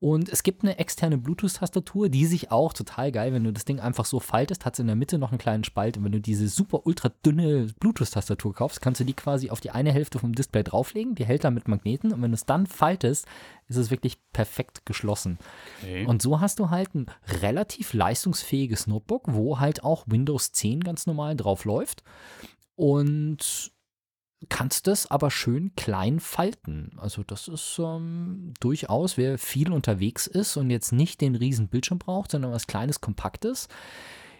Speaker 2: Und es gibt eine externe Bluetooth-Tastatur, die sich auch total geil, wenn du das Ding einfach so faltest, hat es in der Mitte noch einen kleinen Spalt. Und wenn du diese super ultra dünne Bluetooth-Tastatur kaufst, kannst du die quasi auf die eine Hälfte vom Display drauflegen. Die hält dann mit Magneten. Und wenn du es dann faltest, ist es wirklich perfekt geschlossen.
Speaker 3: Okay.
Speaker 2: Und so hast du halt ein relativ leistungsfähiges Notebook, wo halt auch Windows 10 ganz normal drauf läuft. Und kannst das aber schön klein falten. Also das ist ähm, durchaus, wer viel unterwegs ist und jetzt nicht den riesen Bildschirm braucht, sondern was kleines, kompaktes.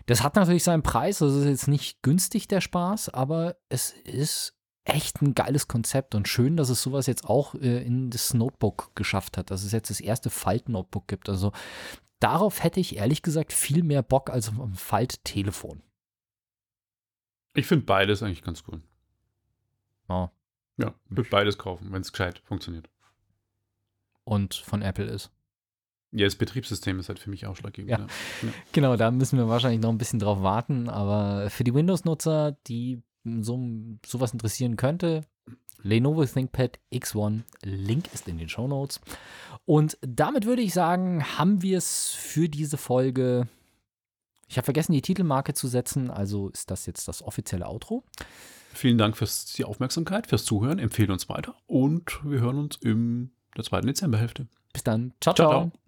Speaker 2: Das hat natürlich seinen Preis, das ist jetzt nicht günstig der Spaß, aber es ist echt ein geiles Konzept und schön, dass es sowas jetzt auch äh, in das Notebook geschafft hat, dass es jetzt das erste Falt-Notebook gibt. Also darauf hätte ich ehrlich gesagt viel mehr Bock als auf ein Falt-Telefon.
Speaker 3: Ich finde beides eigentlich ganz cool.
Speaker 2: Ja.
Speaker 3: Ja, ich würde beides kaufen, wenn es gescheit funktioniert.
Speaker 2: Und von Apple ist.
Speaker 3: Ja, das Betriebssystem ist halt für mich ausschlaggebend.
Speaker 2: Ja.
Speaker 3: Ja.
Speaker 2: Genau, da müssen wir wahrscheinlich noch ein bisschen drauf warten. Aber für die Windows-Nutzer, die so, sowas interessieren könnte, Lenovo ThinkPad X1, Link ist in den Show Notes. Und damit würde ich sagen, haben wir es für diese Folge. Ich habe vergessen, die Titelmarke zu setzen, also ist das jetzt das offizielle Outro.
Speaker 3: Vielen Dank für die Aufmerksamkeit, fürs Zuhören. Empfehlen uns weiter und wir hören uns in der zweiten Dezemberhälfte.
Speaker 2: Bis dann. Ciao,
Speaker 3: Ciao,
Speaker 2: ciao.
Speaker 3: ciao.